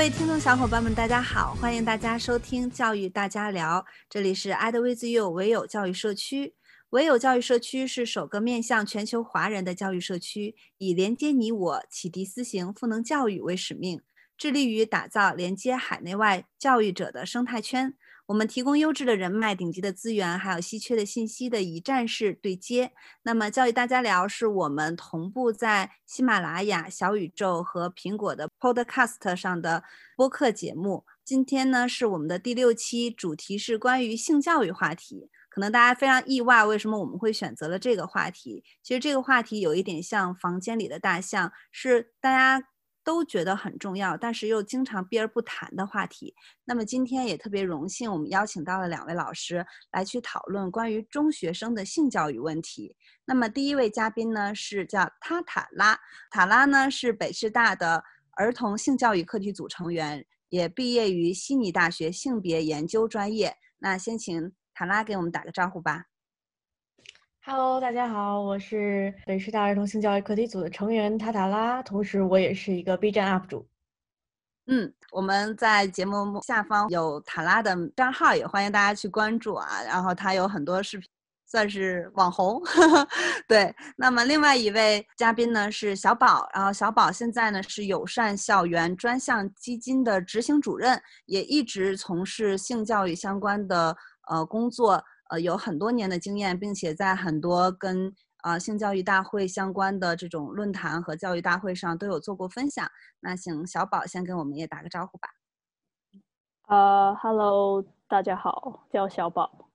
各位听众小伙伴们，大家好，欢迎大家收听《教育大家聊》，这里是 EdWithYou 唯有教育社区。唯有教育社区是首个面向全球华人的教育社区，以连接你我、启迪思行、赋能教育为使命，致力于打造连接海内外教育者的生态圈。我们提供优质的人脉、顶级的资源，还有稀缺的信息的一站式对接。那么，教育大家聊是我们同步在喜马拉雅、小宇宙和苹果的 Podcast 上的播客节目。今天呢，是我们的第六期，主题是关于性教育话题。可能大家非常意外，为什么我们会选择了这个话题？其实这个话题有一点像房间里的大象，是大家。都觉得很重要，但是又经常避而不谈的话题。那么今天也特别荣幸，我们邀请到了两位老师来去讨论关于中学生的性教育问题。那么第一位嘉宾呢是叫塔塔拉，塔拉呢是北师大的儿童性教育课题组成员，也毕业于悉尼大学性别研究专业。那先请塔拉给我们打个招呼吧。Hello，大家好，我是北师大儿童性教育课题组的成员塔塔拉，同时我也是一个 B 站 UP 主。嗯，我们在节目下方有塔拉的账号，也欢迎大家去关注啊。然后他有很多视频，算是网红。对，那么另外一位嘉宾呢是小宝，然后小宝现在呢是友善校园专项基金的执行主任，也一直从事性教育相关的呃工作。呃，有很多年的经验，并且在很多跟啊性教育大会相关的这种论坛和教育大会上都有做过分享。那请小宝先跟我们也打个招呼吧。呃，Hello，大家好，叫小宝。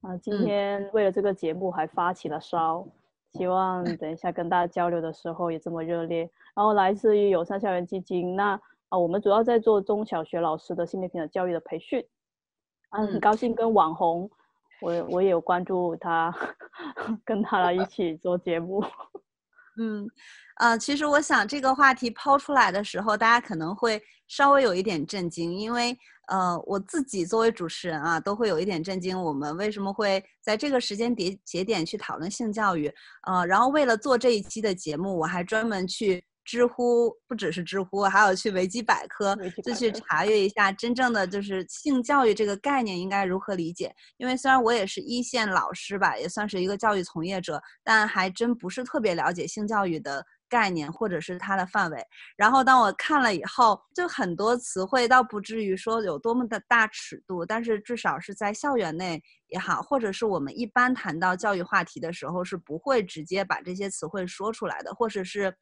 啊，今天为了这个节目还发起了烧，希望等一下跟大家交流的时候也这么热烈。然后来自于友善校园基金，那啊，我们主要在做中小学老师的性别平等教育的培训。啊，很高兴跟网红。我我也有关注他，跟他一起做节目。嗯，呃，其实我想这个话题抛出来的时候，大家可能会稍微有一点震惊，因为呃，我自己作为主持人啊，都会有一点震惊，我们为什么会在这个时间节节点去讨论性教育？呃，然后为了做这一期的节目，我还专门去。知乎不只是知乎，还有去维基百科，就去查阅一下真正的就是性教育这个概念应该如何理解。因为虽然我也是一线老师吧，也算是一个教育从业者，但还真不是特别了解性教育的概念或者是它的范围。然后当我看了以后，就很多词汇倒不至于说有多么的大尺度，但是至少是在校园内也好，或者是我们一般谈到教育话题的时候，是不会直接把这些词汇说出来的，或者是。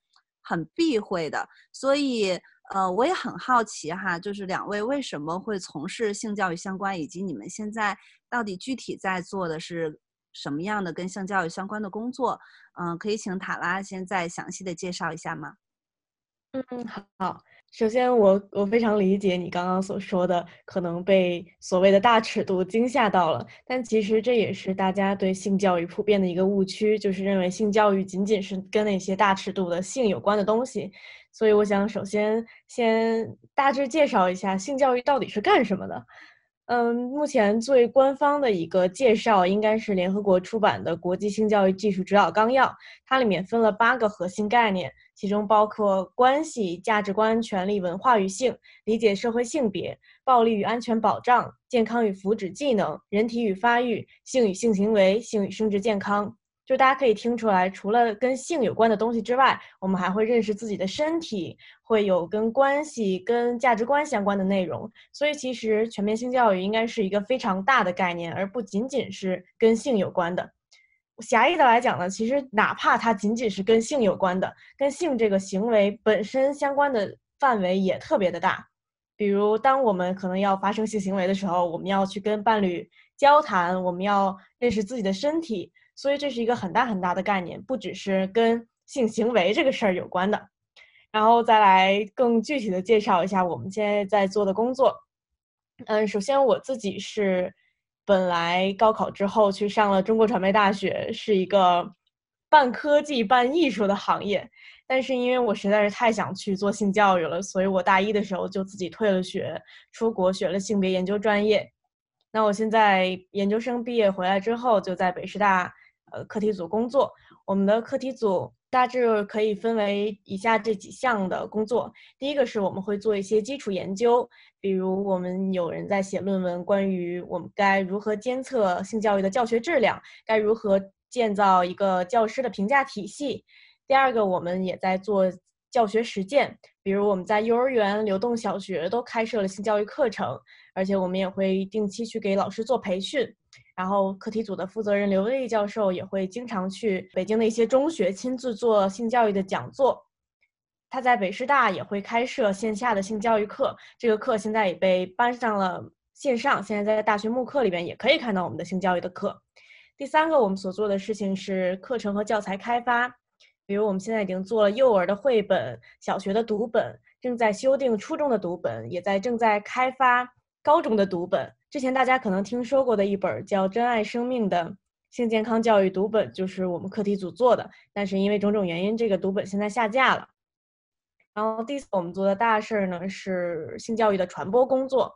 很避讳的，所以呃，我也很好奇哈，就是两位为什么会从事性教育相关，以及你们现在到底具体在做的是什么样的跟性教育相关的工作？嗯，可以请塔拉先再详细的介绍一下吗？嗯，好。首先，我我非常理解你刚刚所说的，可能被所谓的大尺度惊吓到了。但其实这也是大家对性教育普遍的一个误区，就是认为性教育仅仅是跟那些大尺度的性有关的东西。所以，我想首先先大致介绍一下性教育到底是干什么的。嗯，目前最官方的一个介绍应该是联合国出版的《国际性教育技术指导纲要》，它里面分了八个核心概念，其中包括关系、价值观、权利、文化与性、理解社会性别、暴力与安全保障、健康与福祉、技能、人体与发育、性与性行为、性与生殖健康。就大家可以听出来，除了跟性有关的东西之外，我们还会认识自己的身体，会有跟关系、跟价值观相关的内容。所以，其实全面性教育应该是一个非常大的概念，而不仅仅是跟性有关的。狭义的来讲呢，其实哪怕它仅仅是跟性有关的，跟性这个行为本身相关的范围也特别的大。比如，当我们可能要发生性行为的时候，我们要去跟伴侣交谈，我们要认识自己的身体。所以这是一个很大很大的概念，不只是跟性行为这个事儿有关的。然后再来更具体的介绍一下我们现在在做的工作。嗯，首先我自己是本来高考之后去上了中国传媒大学，是一个半科技半艺术的行业。但是因为我实在是太想去做性教育了，所以我大一的时候就自己退了学，出国学了性别研究专业。那我现在研究生毕业回来之后，就在北师大。呃，课题组工作，我们的课题组大致可以分为以下这几项的工作。第一个是我们会做一些基础研究，比如我们有人在写论文，关于我们该如何监测性教育的教学质量，该如何建造一个教师的评价体系。第二个，我们也在做教学实践，比如我们在幼儿园、流动小学都开设了性教育课程，而且我们也会定期去给老师做培训。然后课题组的负责人刘丽教授也会经常去北京的一些中学亲自做性教育的讲座。他在北师大也会开设线下的性教育课，这个课现在也被搬上了线上，现在在大学慕课里边也可以看到我们的性教育的课。第三个，我们所做的事情是课程和教材开发，比如我们现在已经做了幼儿的绘本、小学的读本，正在修订初中的读本，也在正在开发高中的读本。之前大家可能听说过的一本叫《珍爱生命》的性健康教育读本，就是我们课题组做的。但是因为种种原因，这个读本现在下架了。然后第四，我们做的大事儿呢是性教育的传播工作，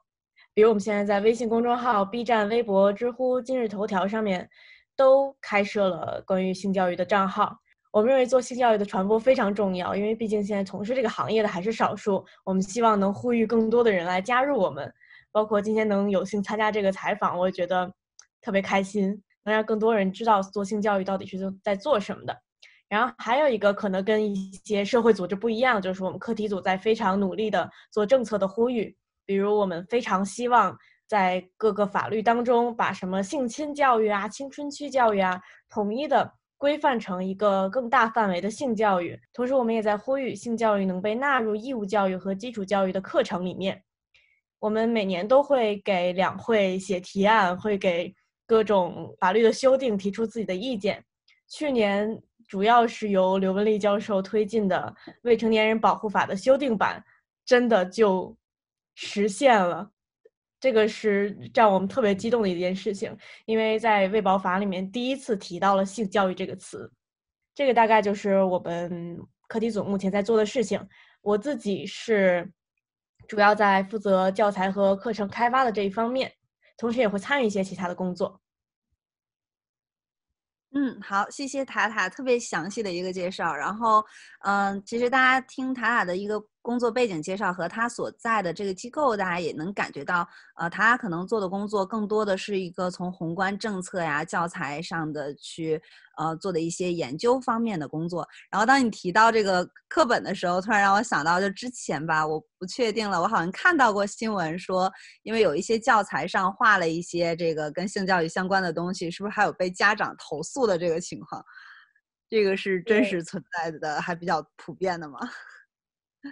比如我们现在在微信公众号、B 站、微博、知乎、今日头条上面都开设了关于性教育的账号。我们认为做性教育的传播非常重要，因为毕竟现在从事这个行业的还是少数。我们希望能呼吁更多的人来加入我们。包括今天能有幸参加这个采访，我也觉得特别开心，能让更多人知道做性教育到底是在做什么的。然后还有一个可能跟一些社会组织不一样，就是我们课题组在非常努力的做政策的呼吁，比如我们非常希望在各个法律当中把什么性侵教育啊、青春期教育啊，统一的规范成一个更大范围的性教育。同时，我们也在呼吁性教育能被纳入义务教育和基础教育的课程里面。我们每年都会给两会写提案，会给各种法律的修订提出自己的意见。去年主要是由刘文丽教授推进的《未成年人保护法》的修订版，真的就实现了。这个是让我们特别激动的一件事情，因为在《卫保法》里面第一次提到了性教育这个词。这个大概就是我们课题组目前在做的事情。我自己是。主要在负责教材和课程开发的这一方面，同时也会参与一些其他的工作。嗯，好，谢谢塔塔特别详细的一个介绍。然后，嗯，其实大家听塔塔的一个。工作背景介绍和他所在的这个机构，大家也能感觉到，呃，他可能做的工作更多的是一个从宏观政策呀、教材上的去，呃，做的一些研究方面的工作。然后当你提到这个课本的时候，突然让我想到，就之前吧，我不确定了，我好像看到过新闻说，因为有一些教材上画了一些这个跟性教育相关的东西，是不是还有被家长投诉的这个情况？这个是真实存在的，还比较普遍的吗？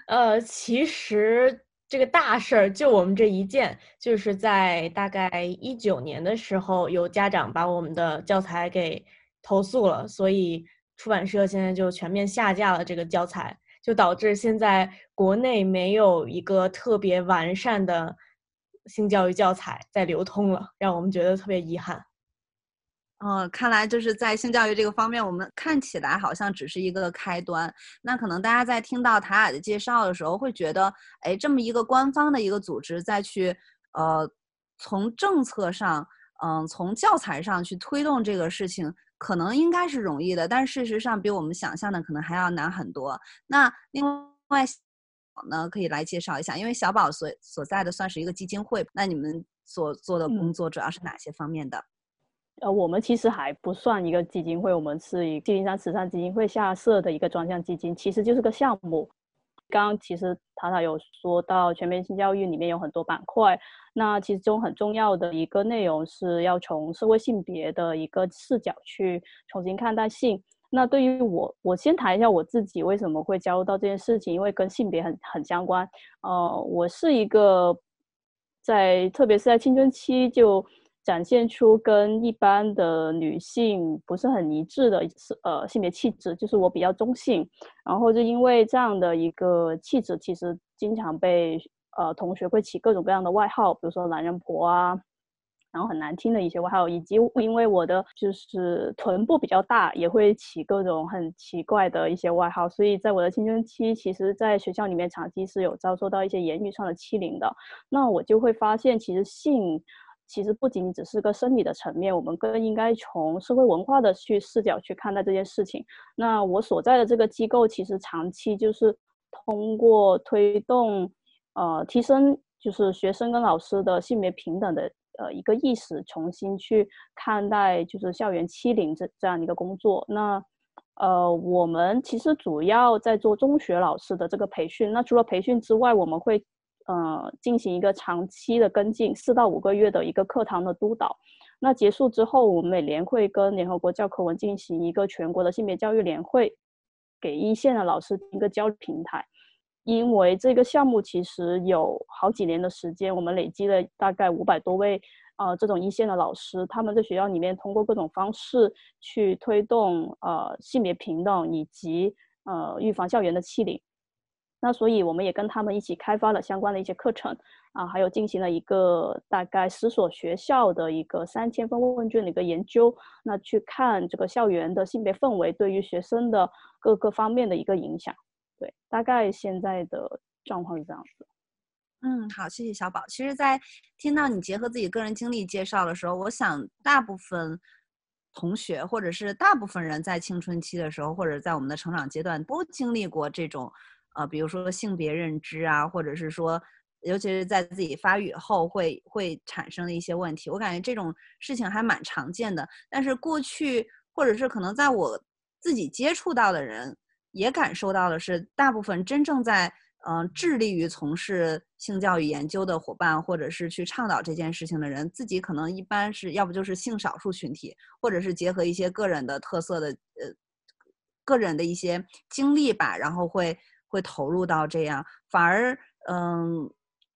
呃，其实这个大事儿就我们这一件，就是在大概一九年的时候，有家长把我们的教材给投诉了，所以出版社现在就全面下架了这个教材，就导致现在国内没有一个特别完善的性教育教材在流通了，让我们觉得特别遗憾。嗯，看来就是在性教育这个方面，我们看起来好像只是一个开端。那可能大家在听到塔雅的介绍的时候，会觉得，哎，这么一个官方的一个组织再去，呃，从政策上，嗯，从教材上去推动这个事情，可能应该是容易的，但事实上比我们想象的可能还要难很多。那另外，呢，可以来介绍一下，因为小宝所所在的算是一个基金会，那你们所做的工作主要是哪些方面的？呃，我们其实还不算一个基金会，我们是以金陵山慈善基金会下设的一个专项基金，其实就是个项目。刚刚其实塔塔有说到全面性教育里面有很多板块，那其中很重要的一个内容是要从社会性别的一个视角去重新看待性。那对于我，我先谈一下我自己为什么会加入到这件事情，因为跟性别很很相关。呃，我是一个在特别是在青春期就。展现出跟一般的女性不是很一致的呃性别气质，就是我比较中性，然后就因为这样的一个气质，其实经常被呃同学会起各种各样的外号，比如说男人婆啊，然后很难听的一些外号，以及因为我的就是臀部比较大，也会起各种很奇怪的一些外号，所以在我的青春期，其实在学校里面长期是有遭受到一些言语上的欺凌的。那我就会发现，其实性。其实不仅仅只是个生理的层面，我们更应该从社会文化的去视角去看待这件事情。那我所在的这个机构，其实长期就是通过推动，呃，提升就是学生跟老师的性别平等的呃一个意识，重新去看待就是校园欺凌这这样一个工作。那呃，我们其实主要在做中学老师的这个培训。那除了培训之外，我们会。呃，进行一个长期的跟进，四到五个月的一个课堂的督导。那结束之后，我们每年会跟联合国教科文进行一个全国的性别教育联会，给一线的老师一个交流平台。因为这个项目其实有好几年的时间，我们累积了大概五百多位呃这种一线的老师，他们在学校里面通过各种方式去推动呃性别平等以及呃预防校园的欺凌。那所以我们也跟他们一起开发了相关的一些课程啊，还有进行了一个大概十所学校的一个三千份问卷的一个研究，那去看这个校园的性别氛围对于学生的各个方面的一个影响。对，大概现在的状况是这样子。嗯，好，谢谢小宝。其实，在听到你结合自己个人经历介绍的时候，我想大部分同学或者是大部分人在青春期的时候，或者在我们的成长阶段，都经历过这种。呃，比如说性别认知啊，或者是说，尤其是在自己发育后会会产生的一些问题，我感觉这种事情还蛮常见的。但是过去，或者是可能在我自己接触到的人，也感受到的是，大部分真正在嗯致力于从事性教育研究的伙伴，或者是去倡导这件事情的人，自己可能一般是要不就是性少数群体，或者是结合一些个人的特色的呃个人的一些经历吧，然后会。会投入到这样，反而，嗯，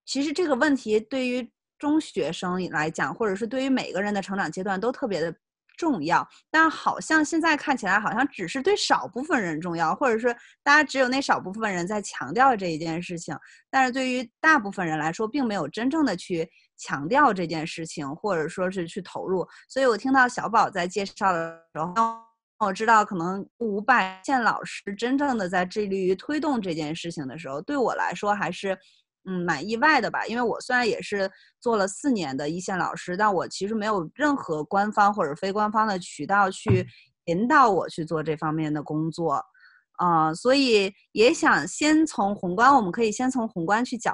其实这个问题对于中学生来讲，或者是对于每个人的成长阶段都特别的重要。但好像现在看起来，好像只是对少部分人重要，或者是大家只有那少部分人在强调这一件事情。但是对于大部分人来说，并没有真正的去强调这件事情，或者说是去投入。所以我听到小宝在介绍的时候。我知道，可能五百线老师真正的在致力于推动这件事情的时候，对我来说还是，嗯，蛮意外的吧。因为我虽然也是做了四年的一线老师，但我其实没有任何官方或者非官方的渠道去引导我去做这方面的工作，啊，所以也想先从宏观，我们可以先从宏观去角。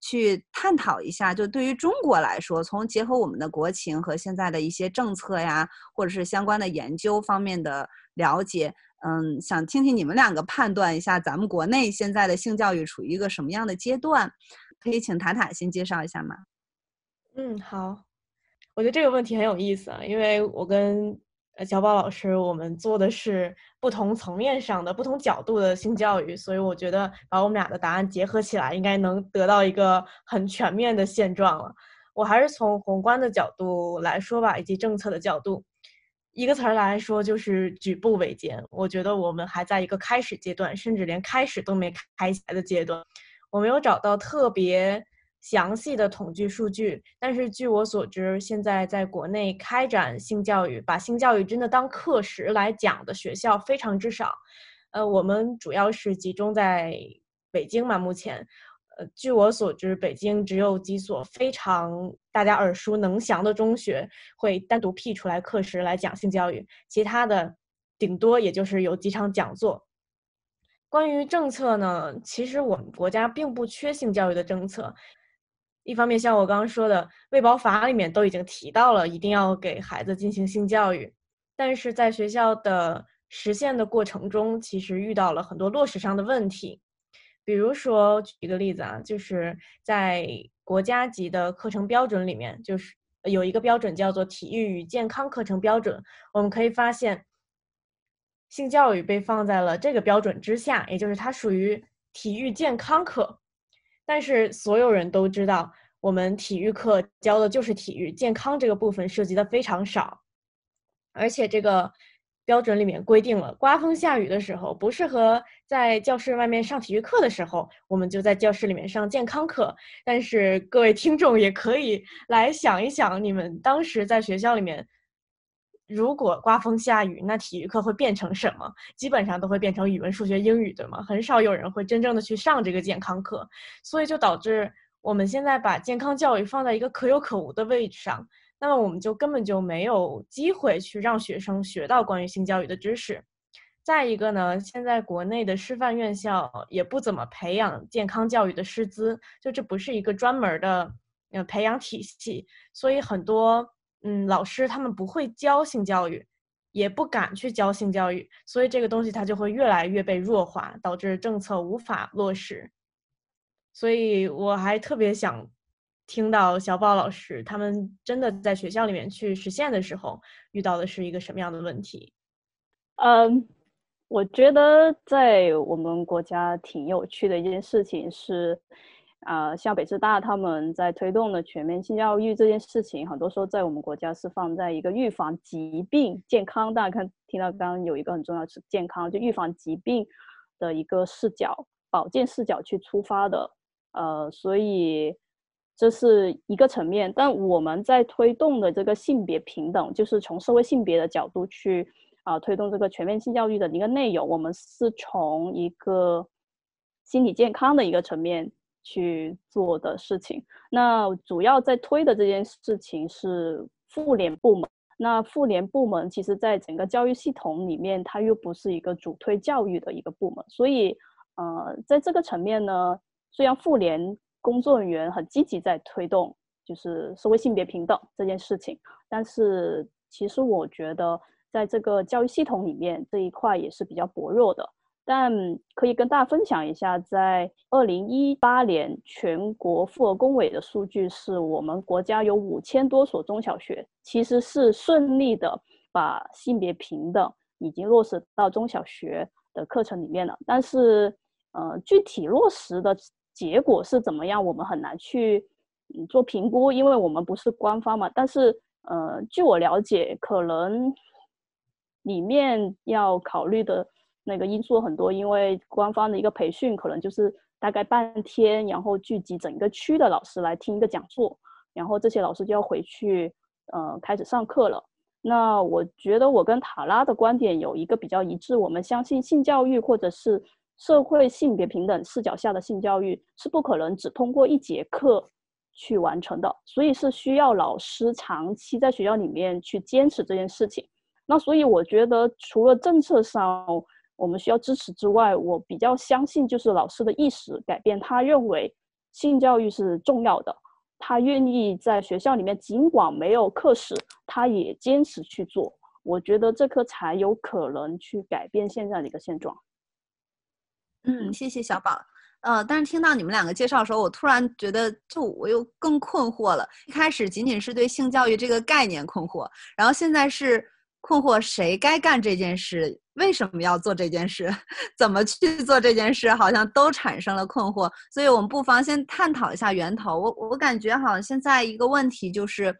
去探讨一下，就对于中国来说，从结合我们的国情和现在的一些政策呀，或者是相关的研究方面的了解，嗯，想听听你们两个判断一下，咱们国内现在的性教育处于一个什么样的阶段？可以请塔塔先介绍一下吗？嗯，好，我觉得这个问题很有意思啊，因为我跟。呃小宝老师，我们做的是不同层面上的、不同角度的性教育，所以我觉得把我们俩的答案结合起来，应该能得到一个很全面的现状了。我还是从宏观的角度来说吧，以及政策的角度，一个词儿来说就是举步维艰。我觉得我们还在一个开始阶段，甚至连开始都没开起来的阶段。我没有找到特别。详细的统计数据，但是据我所知，现在在国内开展性教育，把性教育真的当课时来讲的学校非常之少。呃，我们主要是集中在北京嘛，目前，呃，据我所知，北京只有几所非常大家耳熟能详的中学会单独辟出来课时来讲性教育，其他的顶多也就是有几场讲座。关于政策呢，其实我们国家并不缺性教育的政策。一方面，像我刚刚说的，卫保法里面都已经提到了，一定要给孩子进行性教育，但是在学校的实现的过程中，其实遇到了很多落实上的问题。比如说，举一个例子啊，就是在国家级的课程标准里面，就是有一个标准叫做体育与健康课程标准，我们可以发现，性教育被放在了这个标准之下，也就是它属于体育健康课。但是所有人都知道，我们体育课教的就是体育健康这个部分涉及的非常少，而且这个标准里面规定了，刮风下雨的时候不适合在教室外面上体育课的时候，我们就在教室里面上健康课。但是各位听众也可以来想一想，你们当时在学校里面。如果刮风下雨，那体育课会变成什么？基本上都会变成语文、数学、英语，对吗？很少有人会真正的去上这个健康课，所以就导致我们现在把健康教育放在一个可有可无的位置上，那么我们就根本就没有机会去让学生学到关于性教育的知识。再一个呢，现在国内的师范院校也不怎么培养健康教育的师资，就这不是一个专门的呃培养体系，所以很多嗯老师他们不会教性教育，也不敢去教性教育，所以这个东西它就会越来越被弱化，导致政策无法落实。所以我还特别想听到小宝老师他们真的在学校里面去实现的时候，遇到的是一个什么样的问题？嗯。我觉得在我们国家挺有趣的一件事情是，啊，像北师大他们在推动的全面性教育这件事情，很多时候在我们国家是放在一个预防疾病、健康。大家看，听到刚刚有一个很重要是健康，就预防疾病的一个视角、保健视角去出发的。呃，所以这是一个层面。但我们在推动的这个性别平等，就是从社会性别的角度去。啊，推动这个全面性教育的一个内容，我们是从一个心理健康的一个层面去做的事情。那主要在推的这件事情是妇联部门。那妇联部门其实在整个教育系统里面，它又不是一个主推教育的一个部门。所以，呃，在这个层面呢，虽然妇联工作人员很积极在推动，就是社会性别平等这件事情，但是其实我觉得。在这个教育系统里面，这一块也是比较薄弱的。但可以跟大家分享一下，在二零一八年全国妇儿工委的数据是，我们国家有五千多所中小学，其实是顺利的把性别平等已经落实到中小学的课程里面了。但是，呃，具体落实的结果是怎么样，我们很难去嗯做评估，因为我们不是官方嘛。但是，呃，据我了解，可能。里面要考虑的那个因素很多，因为官方的一个培训可能就是大概半天，然后聚集整个区的老师来听一个讲座，然后这些老师就要回去，呃，开始上课了。那我觉得我跟塔拉的观点有一个比较一致，我们相信性教育或者是社会性别平等视角下的性教育是不可能只通过一节课去完成的，所以是需要老师长期在学校里面去坚持这件事情。那所以我觉得，除了政策上我们需要支持之外，我比较相信就是老师的意识改变。他认为性教育是重要的，他愿意在学校里面，尽管没有课时，他也坚持去做。我觉得这颗才有可能去改变现在的一个现状。嗯，谢谢小宝。呃，但是听到你们两个介绍的时候，我突然觉得，就我又更困惑了。一开始仅仅是对性教育这个概念困惑，然后现在是。困惑谁该干这件事？为什么要做这件事？怎么去做这件事？好像都产生了困惑。所以我们不妨先探讨一下源头。我我感觉好像现在一个问题就是，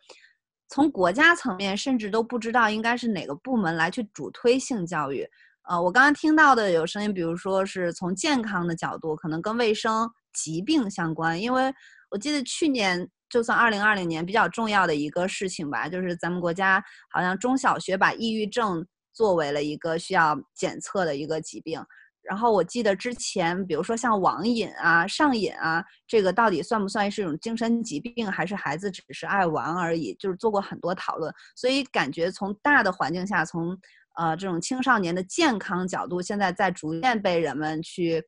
从国家层面甚至都不知道应该是哪个部门来去主推性教育。呃，我刚刚听到的有声音，比如说是从健康的角度，可能跟卫生疾病相关。因为我记得去年。就算二零二零年比较重要的一个事情吧，就是咱们国家好像中小学把抑郁症作为了一个需要检测的一个疾病。然后我记得之前，比如说像网瘾啊、上瘾啊，这个到底算不算是一种精神疾病，还是孩子只是爱玩而已？就是做过很多讨论。所以感觉从大的环境下，从呃这种青少年的健康角度，现在在逐渐被人们去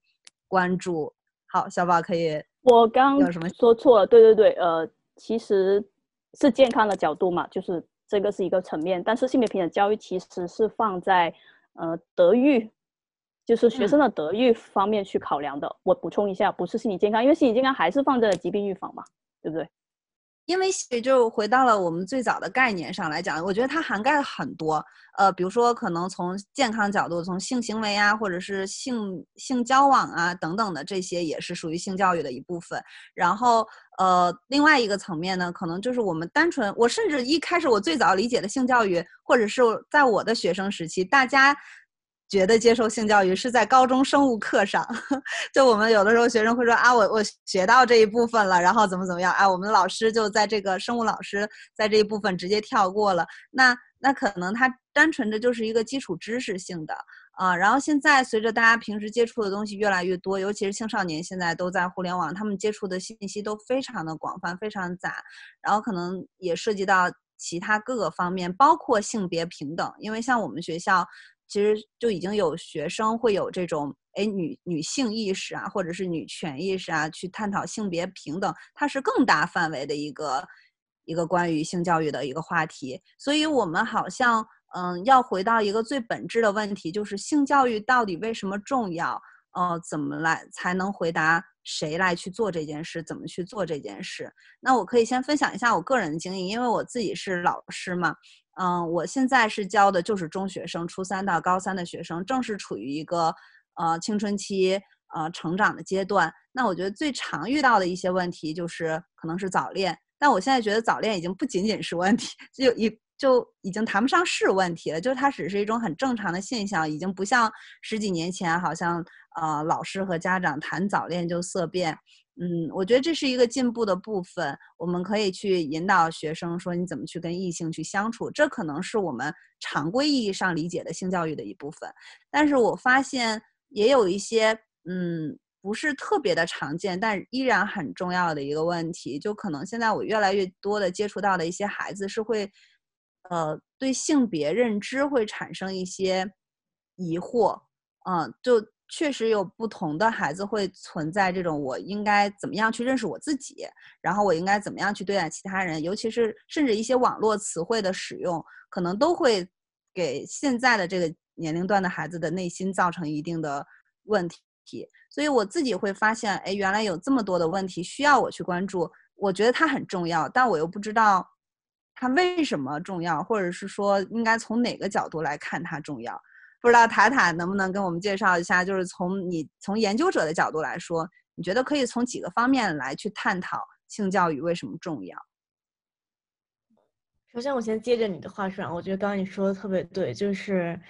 关注。好，小宝可以。我刚有什么说错了，对对对，呃，其实是健康的角度嘛，就是这个是一个层面，但是性别平等教育其实是放在呃德育，就是学生的德育方面去考量的。我补充一下，不是心理健康，因为心理健康还是放在了疾病预防嘛，对不对？因为也就回到了我们最早的概念上来讲，我觉得它涵盖了很多，呃，比如说可能从健康角度，从性行为啊，或者是性性交往啊等等的这些，也是属于性教育的一部分。然后，呃，另外一个层面呢，可能就是我们单纯，我甚至一开始我最早理解的性教育，或者是在我的学生时期，大家。觉得接受性教育是在高中生物课上，就我们有的时候学生会说啊，我我学到这一部分了，然后怎么怎么样，哎，我们的老师就在这个生物老师在这一部分直接跳过了。那那可能他单纯的就是一个基础知识性的，啊，然后现在随着大家平时接触的东西越来越多，尤其是青少年现在都在互联网，他们接触的信息都非常的广泛，非常杂，然后可能也涉及到其他各个方面，包括性别平等，因为像我们学校其实就已经有学生会有这种哎女女性意识啊，或者是女权意识啊，去探讨性别平等，它是更大范围的一个一个关于性教育的一个话题，所以我们好像。嗯，要回到一个最本质的问题，就是性教育到底为什么重要？呃，怎么来才能回答谁来去做这件事？怎么去做这件事？那我可以先分享一下我个人的经历，因为我自己是老师嘛。嗯，我现在是教的就是中学生，初三到高三的学生，正是处于一个呃青春期呃成长的阶段。那我觉得最常遇到的一些问题就是可能是早恋，但我现在觉得早恋已经不仅仅是问题，就一。就已经谈不上是问题了，就是它只是一种很正常的现象，已经不像十几年前，好像呃老师和家长谈早恋就色变。嗯，我觉得这是一个进步的部分，我们可以去引导学生说你怎么去跟异性去相处，这可能是我们常规意义上理解的性教育的一部分。但是我发现也有一些嗯不是特别的常见，但依然很重要的一个问题，就可能现在我越来越多的接触到的一些孩子是会。呃，对性别认知会产生一些疑惑，嗯，就确实有不同的孩子会存在这种我应该怎么样去认识我自己，然后我应该怎么样去对待其他人，尤其是甚至一些网络词汇的使用，可能都会给现在的这个年龄段的孩子的内心造成一定的问题。所以我自己会发现，哎，原来有这么多的问题需要我去关注，我觉得它很重要，但我又不知道。它为什么重要，或者是说应该从哪个角度来看它重要？不知道塔塔能不能跟我们介绍一下？就是从你从研究者的角度来说，你觉得可以从几个方面来去探讨性教育为什么重要？首先，我先接着你的话说，我觉得刚刚你说的特别对，就是。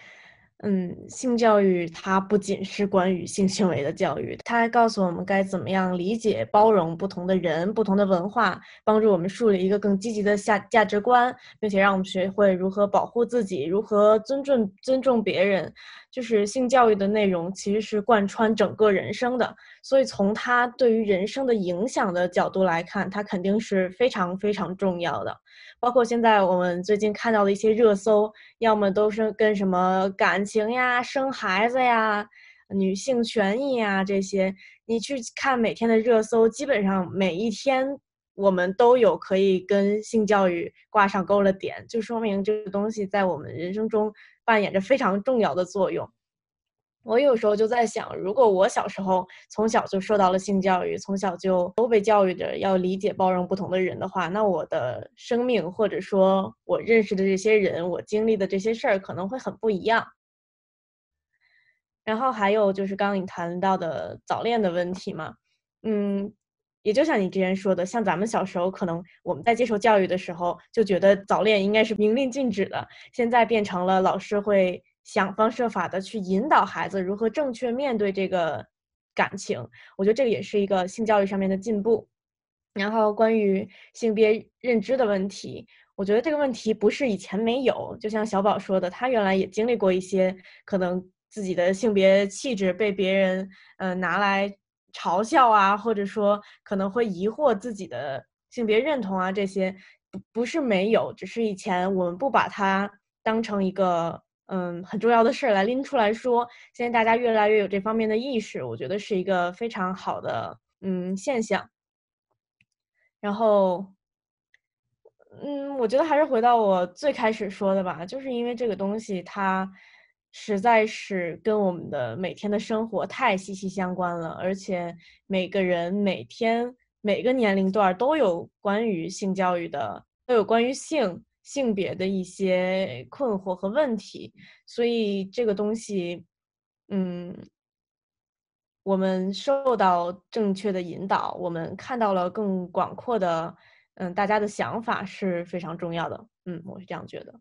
嗯，性教育它不仅是关于性行为的教育，它还告诉我们该怎么样理解、包容不同的人、不同的文化，帮助我们树立一个更积极的价价值观，并且让我们学会如何保护自己、如何尊重尊重别人。就是性教育的内容其实是贯穿整个人生的，所以从它对于人生的影响的角度来看，它肯定是非常非常重要的。包括现在我们最近看到的一些热搜，要么都是跟什么感情呀、生孩子呀、女性权益呀这些，你去看每天的热搜，基本上每一天我们都有可以跟性教育挂上钩的点，就说明这个东西在我们人生中扮演着非常重要的作用。我有时候就在想，如果我小时候从小就受到了性教育，从小就都被教育着要理解、包容不同的人的话，那我的生命或者说我认识的这些人，我经历的这些事儿可能会很不一样。然后还有就是刚刚你谈到的早恋的问题嘛，嗯，也就像你之前说的，像咱们小时候可能我们在接受教育的时候就觉得早恋应该是明令禁止的，现在变成了老师会。想方设法的去引导孩子如何正确面对这个感情，我觉得这个也是一个性教育上面的进步。然后关于性别认知的问题，我觉得这个问题不是以前没有，就像小宝说的，他原来也经历过一些可能自己的性别气质被别人嗯拿来嘲笑啊，或者说可能会疑惑自己的性别认同啊，这些不不是没有，只是以前我们不把它当成一个。嗯，很重要的事儿来拎出来说，现在大家越来越有这方面的意识，我觉得是一个非常好的嗯现象。然后，嗯，我觉得还是回到我最开始说的吧，就是因为这个东西它实在是跟我们的每天的生活太息息相关了，而且每个人每天每个年龄段都有关于性教育的，都有关于性。性别的一些困惑和问题，所以这个东西，嗯，我们受到正确的引导，我们看到了更广阔的，嗯，大家的想法是非常重要的。嗯，我是这样觉得。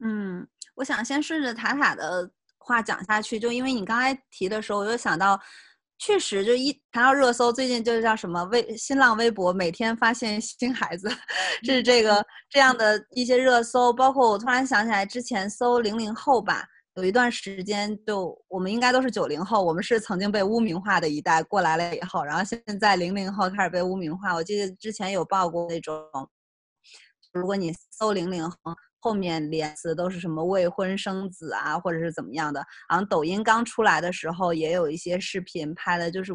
嗯，我想先顺着塔塔的话讲下去，就因为你刚才提的时候，我就想到。确实，就一谈到热搜，最近就是叫什么微新浪微博，每天发现新孩子，是这个这样的一些热搜。包括我突然想起来，之前搜零零后吧有一段时间，就我们应该都是九零后，我们是曾经被污名化的一代，过来了以后，然后现在零零后开始被污名化。我记得之前有报过那种，如果你搜零零后，后面连词都是什么未婚生子啊，或者是怎么样的。好像抖音刚出来的时候，也有一些视频拍的，就是。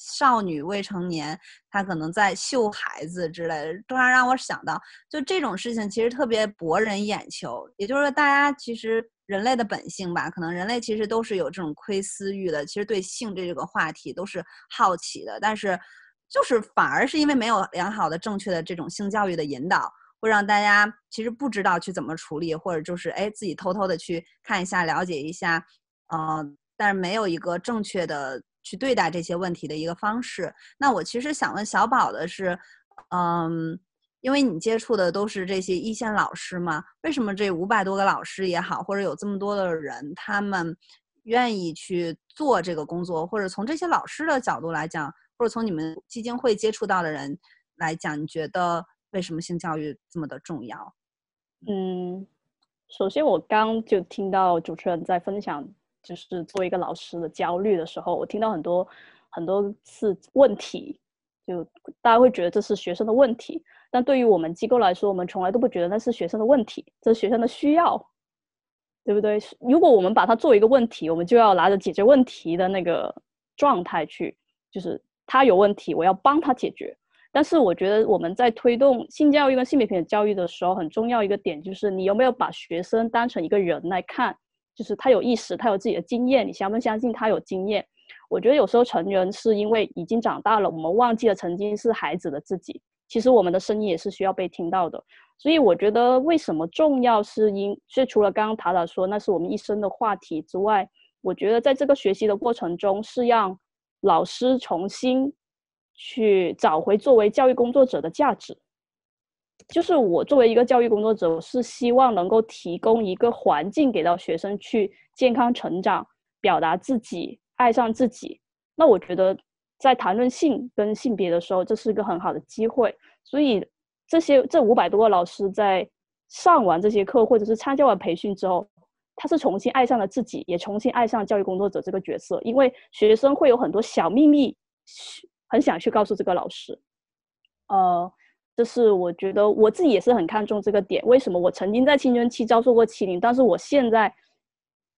少女未成年，她可能在秀孩子之类的，突然让我想到，就这种事情其实特别博人眼球。也就是说，大家其实人类的本性吧，可能人类其实都是有这种窥私欲的，其实对性这个话题都是好奇的。但是，就是反而是因为没有良好的、正确的这种性教育的引导，会让大家其实不知道去怎么处理，或者就是哎自己偷偷的去看一下、了解一下，嗯，但是没有一个正确的。去对待这些问题的一个方式。那我其实想问小宝的是，嗯，因为你接触的都是这些一线老师嘛，为什么这五百多个老师也好，或者有这么多的人，他们愿意去做这个工作？或者从这些老师的角度来讲，或者从你们基金会接触到的人来讲，你觉得为什么性教育这么的重要？嗯，首先我刚就听到主持人在分享。就是作为一个老师的焦虑的时候，我听到很多很多次问题，就大家会觉得这是学生的问题，但对于我们机构来说，我们从来都不觉得那是学生的问题，这是学生的需要，对不对？如果我们把它作为一个问题，我们就要拿着解决问题的那个状态去，就是他有问题，我要帮他解决。但是我觉得我们在推动性教育跟性别平等教育的时候，很重要一个点就是你有没有把学生当成一个人来看。就是他有意识，他有自己的经验，你相不相信他有经验？我觉得有时候成人是因为已经长大了，我们忘记了曾经是孩子的自己。其实我们的声音也是需要被听到的。所以我觉得为什么重要，是因所以除了刚刚塔塔说那是我们一生的话题之外，我觉得在这个学习的过程中，是让老师重新去找回作为教育工作者的价值。就是我作为一个教育工作者，我是希望能够提供一个环境给到学生去健康成长、表达自己、爱上自己。那我觉得在谈论性跟性别的时候，这是一个很好的机会。所以这些这五百多个老师在上完这些课或者是参加完培训之后，他是重新爱上了自己，也重新爱上教育工作者这个角色。因为学生会有很多小秘密，很想去告诉这个老师。呃。这是我觉得我自己也是很看重这个点。为什么我曾经在青春期遭受过欺凌，但是我现在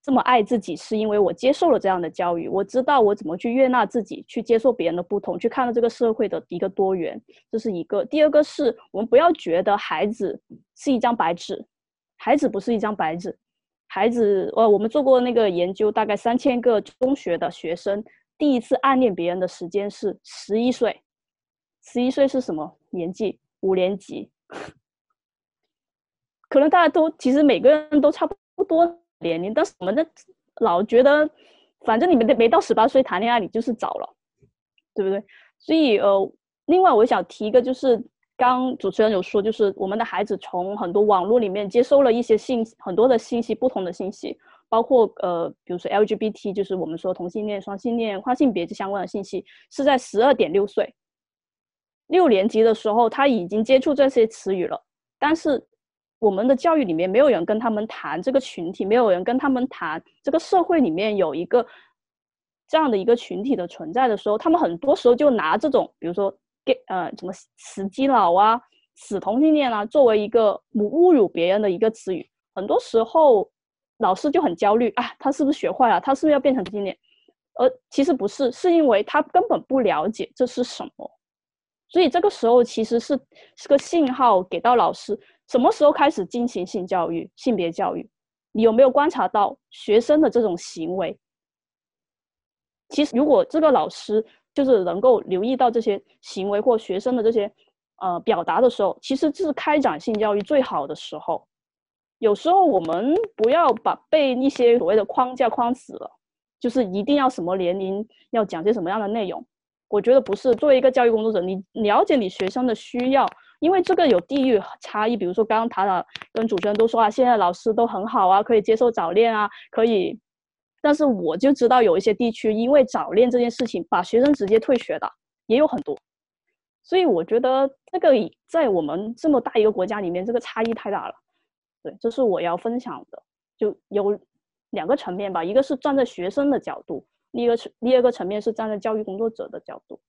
这么爱自己，是因为我接受了这样的教育，我知道我怎么去悦纳自己，去接受别人的不同，去看到这个社会的一个多元。这是一个。第二个是我们不要觉得孩子是一张白纸，孩子不是一张白纸。孩子，呃，我们做过那个研究，大概三千个中学的学生第一次暗恋别人的时间是十一岁。十一岁是什么年纪？五年级，可能大家都其实每个人都差不多年龄，但是我们的老觉得，反正你们没到十八岁谈恋爱，你就是早了，对不对？所以呃，另外我想提一个，就是刚主持人有说，就是我们的孩子从很多网络里面接收了一些信很多的信息，不同的信息，包括呃，比如说 LGBT，就是我们说同性恋、双性恋、跨性别这相关的信息，是在十二点六岁。六年级的时候，他已经接触这些词语了，但是我们的教育里面没有人跟他们谈这个群体，没有人跟他们谈这个社会里面有一个这样的一个群体的存在的时候，他们很多时候就拿这种，比如说给呃什么死基佬啊、死同性恋啊，作为一个侮辱别人的一个词语。很多时候老师就很焦虑啊，他是不是学坏了？他是不是要变成同性恋？而其实不是，是因为他根本不了解这是什么。所以这个时候其实是是个信号给到老师，什么时候开始进行性教育、性别教育？你有没有观察到学生的这种行为？其实，如果这个老师就是能够留意到这些行为或学生的这些呃表达的时候，其实是开展性教育最好的时候。有时候我们不要把被一些所谓的框架框死了，就是一定要什么年龄要讲些什么样的内容。我觉得不是，作为一个教育工作者，你了解你学生的需要，因为这个有地域差异。比如说，刚刚塔塔跟主持人都说啊，现在老师都很好啊，可以接受早恋啊，可以。但是我就知道有一些地区，因为早恋这件事情，把学生直接退学的也有很多。所以我觉得这个在我们这么大一个国家里面，这个差异太大了。对，这是我要分享的。就有两个层面吧，一个是站在学生的角度，第一个是第二个层面是站在教育工作者的角度。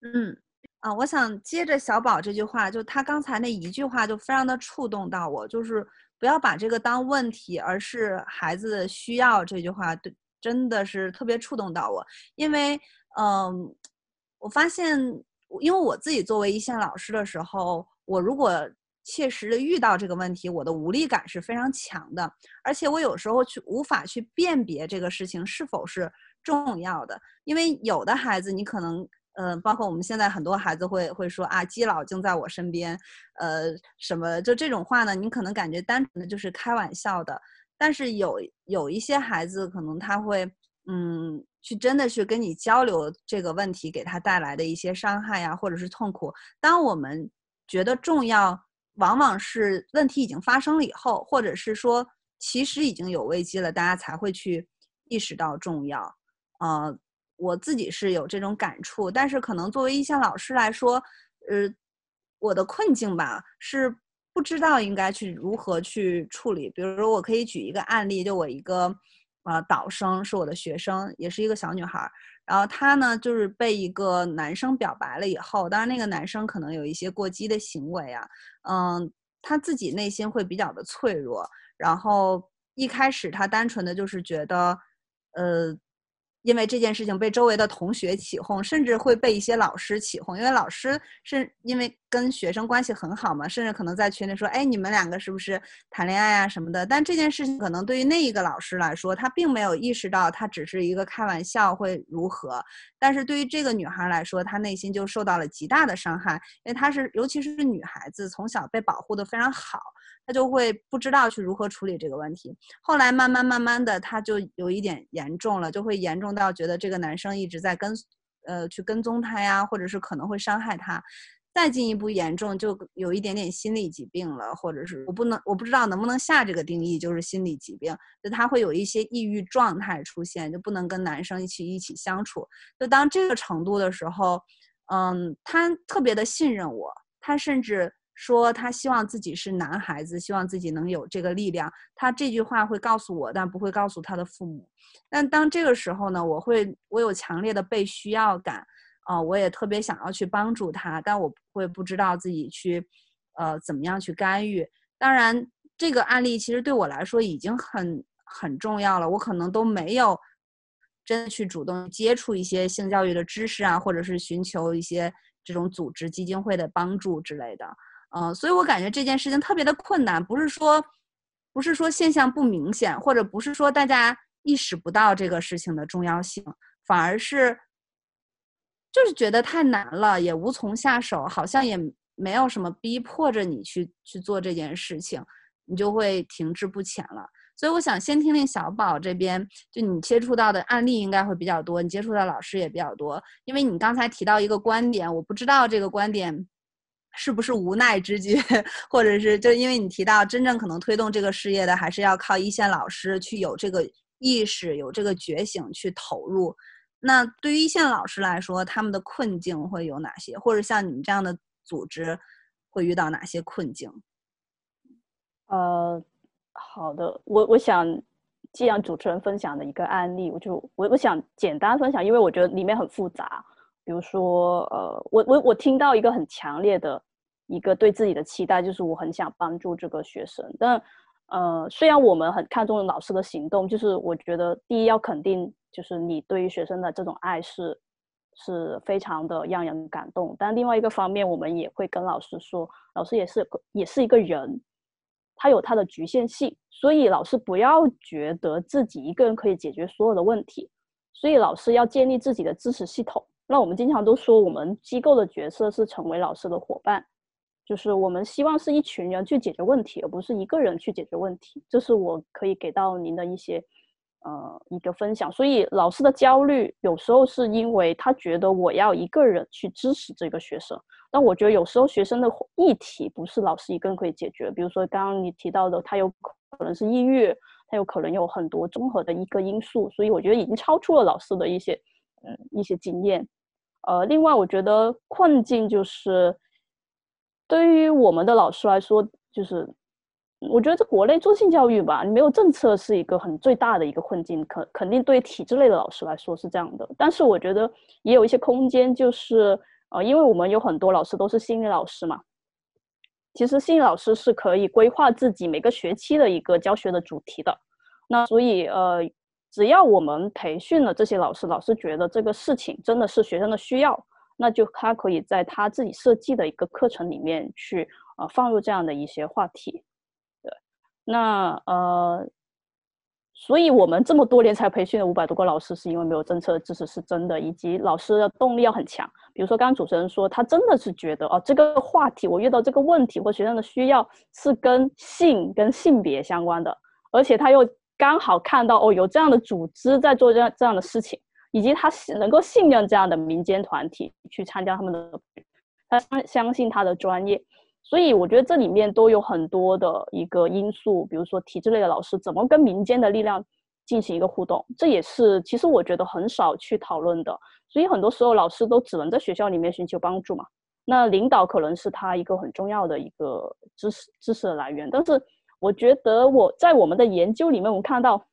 嗯，啊，我想接着小宝这句话，就他刚才那一句话就非常的触动到我，就是不要把这个当问题，而是孩子需要。这句话对，真的是特别触动到我，因为，嗯，我发现，因为我自己作为一线老师的时候，我如果切实的遇到这个问题，我的无力感是非常强的，而且我有时候去无法去辨别这个事情是否是重要的，因为有的孩子你可能，嗯，包括我们现在很多孩子会会说啊，基佬竟在我身边，呃，什么就这种话呢？你可能感觉单纯的就是开玩笑的，但是有有一些孩子可能他会，嗯，去真的去跟你交流这个问题给他带来的一些伤害呀，或者是痛苦。当我们觉得重要。往往是问题已经发生了以后，或者是说其实已经有危机了，大家才会去意识到重要。呃，我自己是有这种感触，但是可能作为一线老师来说，呃，我的困境吧是不知道应该去如何去处理。比如说，我可以举一个案例，就我一个呃导生是我的学生，也是一个小女孩。然后她呢，就是被一个男生表白了以后，当然那个男生可能有一些过激的行为啊，嗯，她自己内心会比较的脆弱。然后一开始她单纯的就是觉得，呃。因为这件事情被周围的同学起哄，甚至会被一些老师起哄。因为老师是因为跟学生关系很好嘛，甚至可能在群里说：“哎，你们两个是不是谈恋爱啊什么的？”但这件事情可能对于那一个老师来说，他并没有意识到他只是一个开玩笑会如何。但是对于这个女孩来说，她内心就受到了极大的伤害，因为她是尤其是女孩子，从小被保护的非常好。他就会不知道去如何处理这个问题。后来慢慢慢慢的，他就有一点严重了，就会严重到觉得这个男生一直在跟，呃，去跟踪他呀，或者是可能会伤害他。再进一步严重，就有一点点心理疾病了，或者是我不能，我不知道能不能下这个定义，就是心理疾病。就他会有一些抑郁状态出现，就不能跟男生一起一起相处。就当这个程度的时候，嗯，他特别的信任我，他甚至。说他希望自己是男孩子，希望自己能有这个力量。他这句话会告诉我，但不会告诉他的父母。但当这个时候呢，我会我有强烈的被需要感，啊，我也特别想要去帮助他，但我会不知道自己去，呃，怎么样去干预。当然，这个案例其实对我来说已经很很重要了，我可能都没有真的去主动接触一些性教育的知识啊，或者是寻求一些这种组织基金会的帮助之类的。嗯，所以我感觉这件事情特别的困难，不是说，不是说现象不明显，或者不是说大家意识不到这个事情的重要性，反而是，就是觉得太难了，也无从下手，好像也没有什么逼迫着你去去做这件事情，你就会停滞不前了。所以我想先听听小宝这边，就你接触到的案例应该会比较多，你接触到老师也比较多，因为你刚才提到一个观点，我不知道这个观点。是不是无奈之举，或者是就因为你提到真正可能推动这个事业的，还是要靠一线老师去有这个意识、有这个觉醒去投入。那对于一线老师来说，他们的困境会有哪些？或者像你们这样的组织会遇到哪些困境？呃，好的，我我想，既然主持人分享的一个案例，我就我我想简单分享，因为我觉得里面很复杂。比如说，呃，我我我听到一个很强烈的一个对自己的期待，就是我很想帮助这个学生。但，呃，虽然我们很看重老师的行动，就是我觉得第一要肯定，就是你对于学生的这种爱是是非常的让人感动。但另外一个方面，我们也会跟老师说，老师也是也是一个人，他有他的局限性，所以老师不要觉得自己一个人可以解决所有的问题，所以老师要建立自己的支持系统。那我们经常都说，我们机构的角色是成为老师的伙伴，就是我们希望是一群人去解决问题，而不是一个人去解决问题。这是我可以给到您的一些，呃，一个分享。所以老师的焦虑有时候是因为他觉得我要一个人去支持这个学生，但我觉得有时候学生的议题不是老师一个人可以解决。比如说刚刚你提到的，他有可能是抑郁，他有可能有很多综合的一个因素，所以我觉得已经超出了老师的一些，嗯，一些经验。呃，另外，我觉得困境就是，对于我们的老师来说，就是我觉得这国内做性教育吧，你没有政策是一个很最大的一个困境，肯肯定对体制内的老师来说是这样的。但是我觉得也有一些空间，就是呃，因为我们有很多老师都是心理老师嘛，其实心理老师是可以规划自己每个学期的一个教学的主题的。那所以呃，只要我们培训了这些老师，老师觉得这个事情真的是学生的需要，那就他可以在他自己设计的一个课程里面去呃放入这样的一些话题。对那呃，所以我们这么多年才培训了五百多个老师，是因为没有政策的支持是真的，以及老师的动力要很强。比如说，刚刚主持人说，他真的是觉得哦，这个话题我遇到这个问题或学生的需要是跟性跟性别相关的，而且他又刚好看到哦，有这样的组织在做这样这样的事情，以及他能够信任这样的民间团体去参加他们的，他相相信他的专业。所以我觉得这里面都有很多的一个因素，比如说体制内的老师怎么跟民间的力量进行一个互动，这也是其实我觉得很少去讨论的。所以很多时候老师都只能在学校里面寻求帮助嘛。那领导可能是他一个很重要的一个知识知识的来源。但是我觉得我在我们的研究里面，我们看到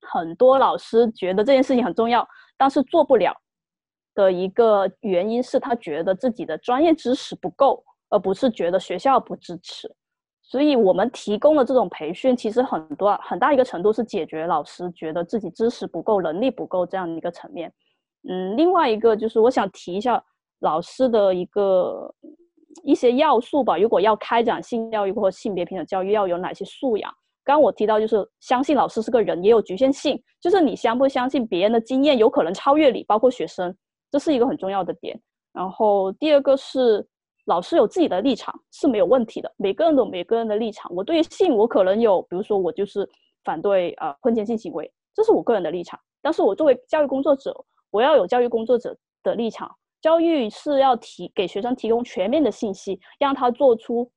很多老师觉得这件事情很重要，但是做不了的一个原因是他觉得自己的专业知识不够。而不是觉得学校不支持，所以我们提供的这种培训，其实很多很大一个程度是解决老师觉得自己知识不够、能力不够这样一个层面。嗯，另外一个就是我想提一下老师的一个一些要素吧。如果要开展性教育或性别平等教育，要有哪些素养？刚刚我提到就是相信老师是个人，也有局限性，就是你相不相信别人的经验有可能超越你，包括学生，这是一个很重要的点。然后第二个是。老师有自己的立场是没有问题的，每个人都有每个人的立场。我对于性，我可能有，比如说我就是反对呃婚前性行为，这是我个人的立场。但是我作为教育工作者，我要有教育工作者的立场。教育是要提给学生提供全面的信息，让他做出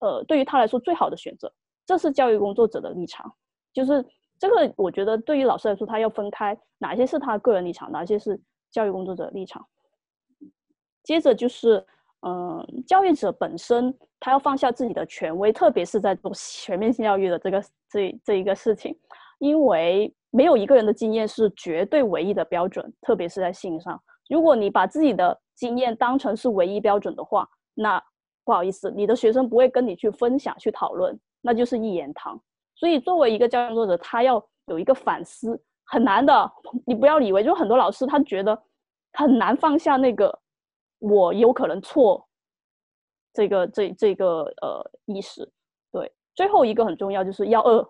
呃对于他来说最好的选择，这是教育工作者的立场。就是这个，我觉得对于老师来说，他要分开哪些是他个人立场，哪些是教育工作者立场。接着就是。嗯，教育者本身他要放下自己的权威，特别是在做全面性教育的这个这这一个事情，因为没有一个人的经验是绝对唯一的标准，特别是在性上。如果你把自己的经验当成是唯一标准的话，那不好意思，你的学生不会跟你去分享、去讨论，那就是一言堂。所以，作为一个教育作者，他要有一个反思，很难的。你不要以为，就很多老师他觉得很难放下那个。我有可能错，这个这这个呃意识，对，最后一个很重要就是要饿，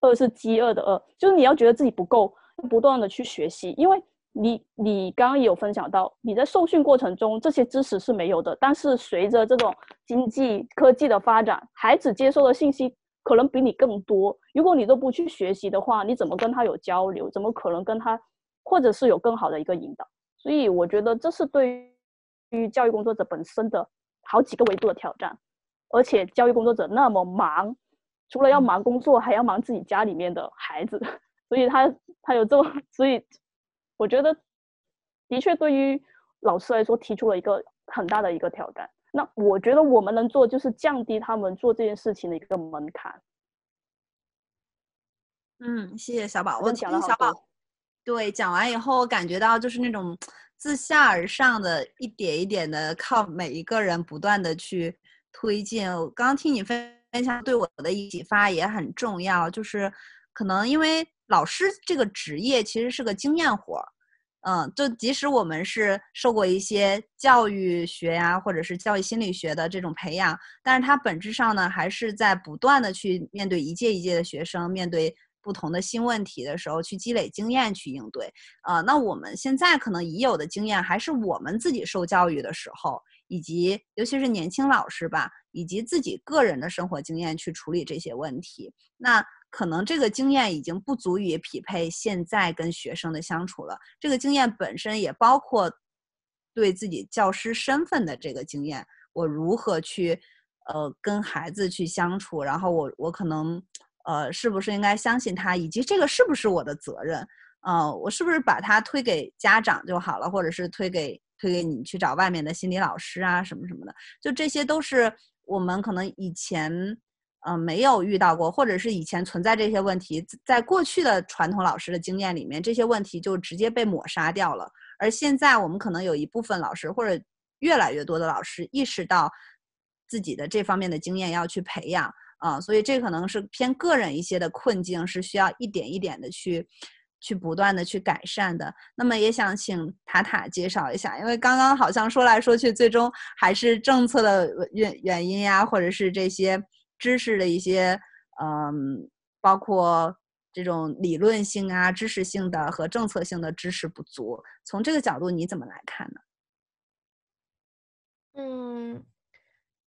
饿是饥饿的饿，就是你要觉得自己不够，不断的去学习，因为你你刚刚也有分享到，你在受训过程中这些知识是没有的，但是随着这种经济科技的发展，孩子接收的信息可能比你更多，如果你都不去学习的话，你怎么跟他有交流？怎么可能跟他，或者是有更好的一个引导？所以我觉得这是对于。于教育工作者本身的好几个维度的挑战，而且教育工作者那么忙，除了要忙工作，还要忙自己家里面的孩子，所以他他有这种，所以我觉得的确对于老师来说提出了一个很大的一个挑战。那我觉得我们能做就是降低他们做这件事情的一个门槛。嗯，谢谢小宝，我听小宝对讲完以后，感觉到就是那种。自下而上的一点一点的靠每一个人不断的去推进。我刚刚听你分分享，对我的启发也很重要。就是可能因为老师这个职业其实是个经验活儿，嗯，就即使我们是受过一些教育学呀，或者是教育心理学的这种培养，但是它本质上呢，还是在不断的去面对一届一届的学生，面对。不同的新问题的时候，去积累经验去应对。呃，那我们现在可能已有的经验，还是我们自己受教育的时候，以及尤其是年轻老师吧，以及自己个人的生活经验去处理这些问题。那可能这个经验已经不足以匹配现在跟学生的相处了。这个经验本身也包括对自己教师身份的这个经验，我如何去呃跟孩子去相处，然后我我可能。呃，是不是应该相信他？以及这个是不是我的责任？呃，我是不是把他推给家长就好了，或者是推给推给你去找外面的心理老师啊，什么什么的？就这些都是我们可能以前嗯，没有遇到过，或者是以前存在这些问题，在过去的传统老师的经验里面，这些问题就直接被抹杀掉了。而现在，我们可能有一部分老师，或者越来越多的老师意识到自己的这方面的经验要去培养啊，所以这可能是偏个人一些的困境，是需要一点一点的去去不断的去改善的。那么，也想请塔塔介绍一下，因为刚刚好像说来说去，最终还是政策的原原因呀，或者是这些。知识的一些，嗯，包括这种理论性啊、知识性的和政策性的知识不足，从这个角度你怎么来看呢？嗯，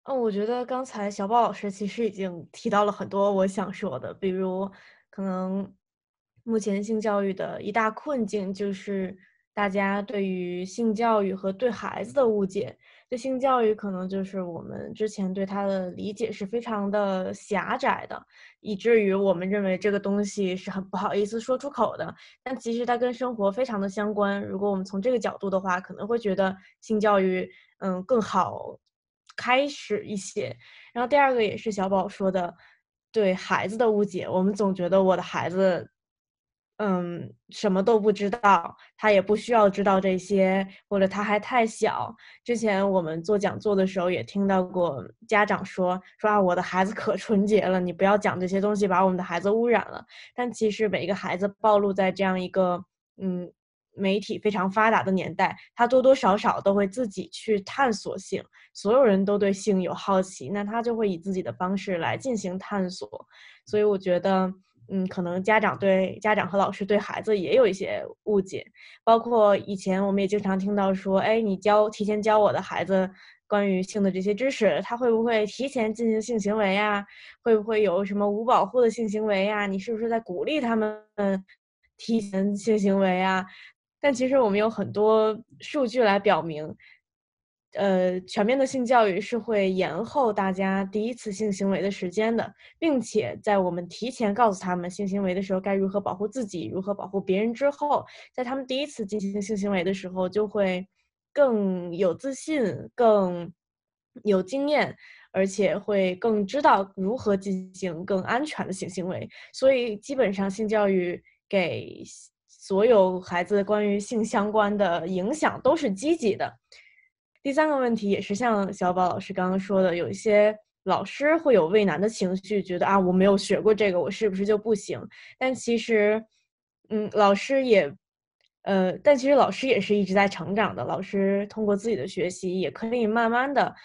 嗯，我觉得刚才小宝老师其实已经提到了很多我想说的，比如可能目前性教育的一大困境就是大家对于性教育和对孩子的误解。性教育，可能就是我们之前对它的理解是非常的狭窄的，以至于我们认为这个东西是很不好意思说出口的。但其实它跟生活非常的相关。如果我们从这个角度的话，可能会觉得性教育，嗯，更好开始一些。然后第二个也是小宝说的，对孩子的误解，我们总觉得我的孩子。嗯，什么都不知道，他也不需要知道这些，或者他还太小。之前我们做讲座的时候也听到过家长说说啊，我的孩子可纯洁了，你不要讲这些东西，把我们的孩子污染了。但其实每一个孩子暴露在这样一个嗯媒体非常发达的年代，他多多少少都会自己去探索性。所有人都对性有好奇，那他就会以自己的方式来进行探索。所以我觉得。嗯，可能家长对家长和老师对孩子也有一些误解，包括以前我们也经常听到说，哎，你教提前教我的孩子关于性的这些知识，他会不会提前进行性行为呀？会不会有什么无保护的性行为呀？你是不是在鼓励他们提前性行为啊？但其实我们有很多数据来表明。呃，全面的性教育是会延后大家第一次性行为的时间的，并且在我们提前告诉他们性行为的时候该如何保护自己、如何保护别人之后，在他们第一次进行性行为的时候，就会更有自信、更有经验，而且会更知道如何进行更安全的性行为。所以，基本上性教育给所有孩子关于性相关的影响都是积极的。第三个问题也是像小宝老师刚刚说的，有一些老师会有畏难的情绪，觉得啊，我没有学过这个，我是不是就不行？但其实，嗯，老师也，呃，但其实老师也是一直在成长的。老师通过自己的学习，也可以慢慢的，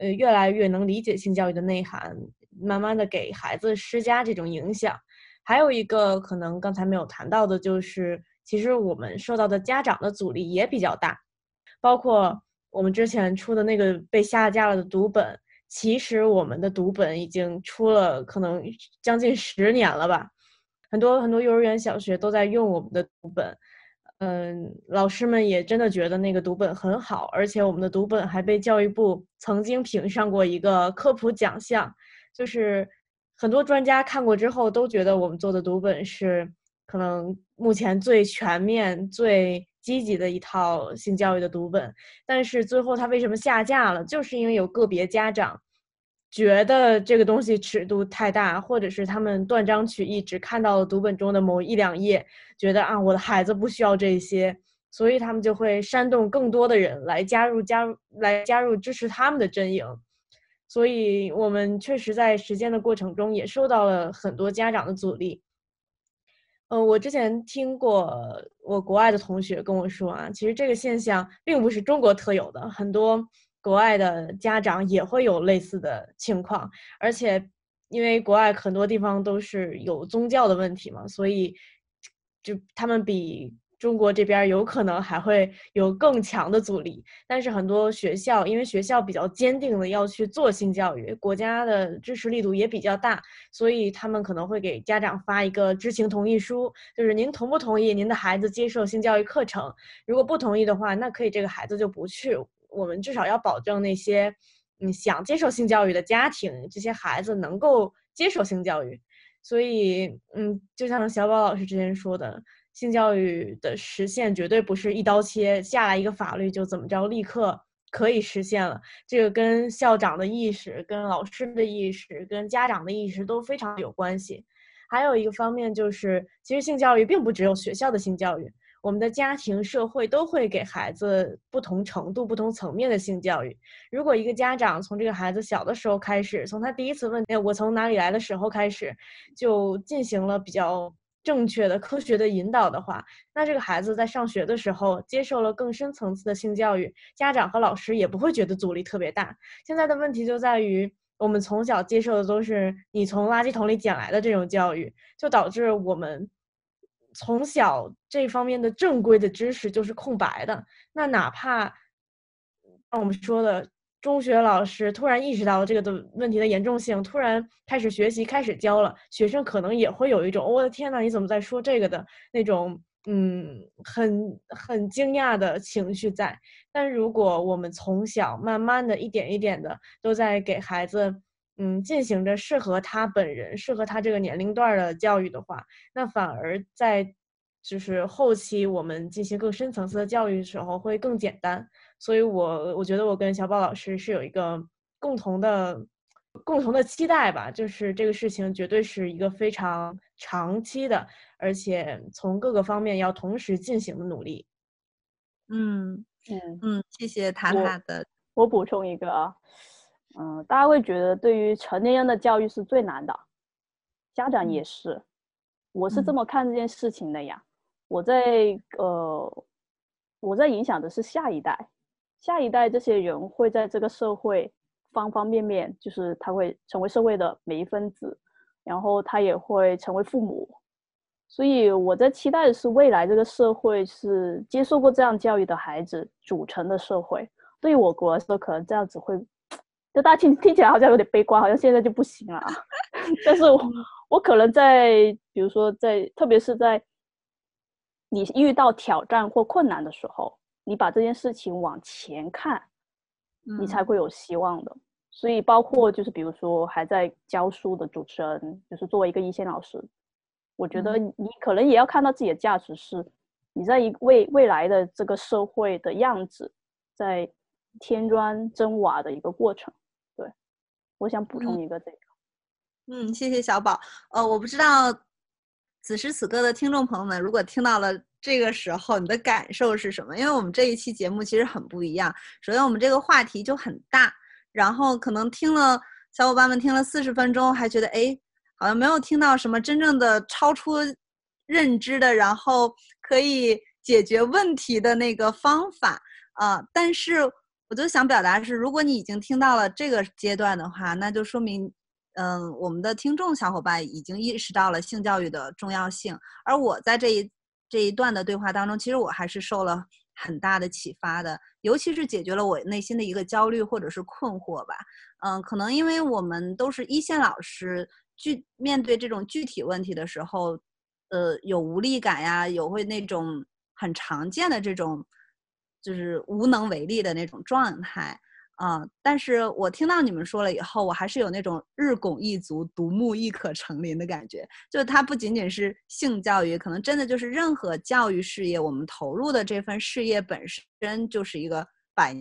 呃，越来越能理解性教育的内涵，慢慢的给孩子施加这种影响。还有一个可能刚才没有谈到的，就是其实我们受到的家长的阻力也比较大，包括。我们之前出的那个被下架了的读本，其实我们的读本已经出了可能将近十年了吧，很多很多幼儿园、小学都在用我们的读本，嗯，老师们也真的觉得那个读本很好，而且我们的读本还被教育部曾经评上过一个科普奖项，就是很多专家看过之后都觉得我们做的读本是可能目前最全面、最。积极的一套性教育的读本，但是最后它为什么下架了？就是因为有个别家长觉得这个东西尺度太大，或者是他们断章取义，只看到了读本中的某一两页，觉得啊我的孩子不需要这些，所以他们就会煽动更多的人来加入加入来加入支持他们的阵营。所以我们确实在实践的过程中也受到了很多家长的阻力。嗯，我之前听过我国外的同学跟我说啊，其实这个现象并不是中国特有的，很多国外的家长也会有类似的情况，而且因为国外很多地方都是有宗教的问题嘛，所以就他们比。中国这边有可能还会有更强的阻力，但是很多学校因为学校比较坚定的要去做性教育，国家的支持力度也比较大，所以他们可能会给家长发一个知情同意书，就是您同不同意您的孩子接受性教育课程？如果不同意的话，那可以这个孩子就不去。我们至少要保证那些嗯想接受性教育的家庭，这些孩子能够接受性教育。所以嗯，就像小宝老师之前说的。性教育的实现绝对不是一刀切下来一个法律就怎么着立刻可以实现了。这个跟校长的意识、跟老师的意识、跟家长的意识都非常有关系。还有一个方面就是，其实性教育并不只有学校的性教育，我们的家庭、社会都会给孩子不同程度、不同层面的性教育。如果一个家长从这个孩子小的时候开始，从他第一次问“哎，我从哪里来”的时候开始，就进行了比较正确的、科学的引导的话，那这个孩子在上学的时候接受了更深层次的性教育，家长和老师也不会觉得阻力特别大。现在的问题就在于。我们从小接受的都是你从垃圾桶里捡来的这种教育，就导致我们从小这方面的正规的知识就是空白的。那哪怕像我们说的，中学老师突然意识到这个的问题的严重性，突然开始学习、开始教了，学生可能也会有一种“我的天呐，你怎么在说这个”的那种。嗯，很很惊讶的情绪在，但如果我们从小慢慢的一点一点的都在给孩子，嗯，进行着适合他本人、适合他这个年龄段的教育的话，那反而在就是后期我们进行更深层次的教育的时候会更简单。所以，我我觉得我跟小宝老师是有一个共同的共同的期待吧，就是这个事情绝对是一个非常长期的。而且从各个方面要同时进行的努力。嗯嗯嗯，谢谢塔塔的。我补充一个啊，嗯，大家会觉得对于成年人的教育是最难的，家长也是。我是这么看这件事情的呀。我在呃，我在影响的是下一代，下一代这些人会在这个社会方方面面，就是他会成为社会的每一分子，然后他也会成为父母。所以我在期待的是，未来这个社会是接受过这样教育的孩子组成的社会。对于我国来说，可能这样子会，就大家听听起来好像有点悲观，好像现在就不行了。但是我我可能在，比如说在，特别是在你遇到挑战或困难的时候，你把这件事情往前看，你才会有希望的。所以包括就是比如说还在教书的主持人，就是作为一个一线老师。我觉得你可能也要看到自己的价值是，你在一未未来的这个社会的样子，在添砖增瓦的一个过程。对，我想补充一个这个。嗯，谢谢小宝。呃，我不知道此时此刻的听众朋友们，如果听到了这个时候，你的感受是什么？因为我们这一期节目其实很不一样。首先，我们这个话题就很大，然后可能听了小伙伴们听了四十分钟，还觉得哎。好像没有听到什么真正的超出认知的，然后可以解决问题的那个方法啊！但是我就想表达是，如果你已经听到了这个阶段的话，那就说明，嗯，我们的听众小伙伴已经意识到了性教育的重要性。而我在这一这一段的对话当中，其实我还是受了很大的启发的，尤其是解决了我内心的一个焦虑或者是困惑吧。嗯，可能因为我们都是一线老师。具面对这种具体问题的时候，呃，有无力感呀，有会那种很常见的这种，就是无能为力的那种状态啊。但是我听到你们说了以后，我还是有那种日拱一卒、独木亦可成林的感觉。就它不仅仅是性教育，可能真的就是任何教育事业，我们投入的这份事业本身就是一个百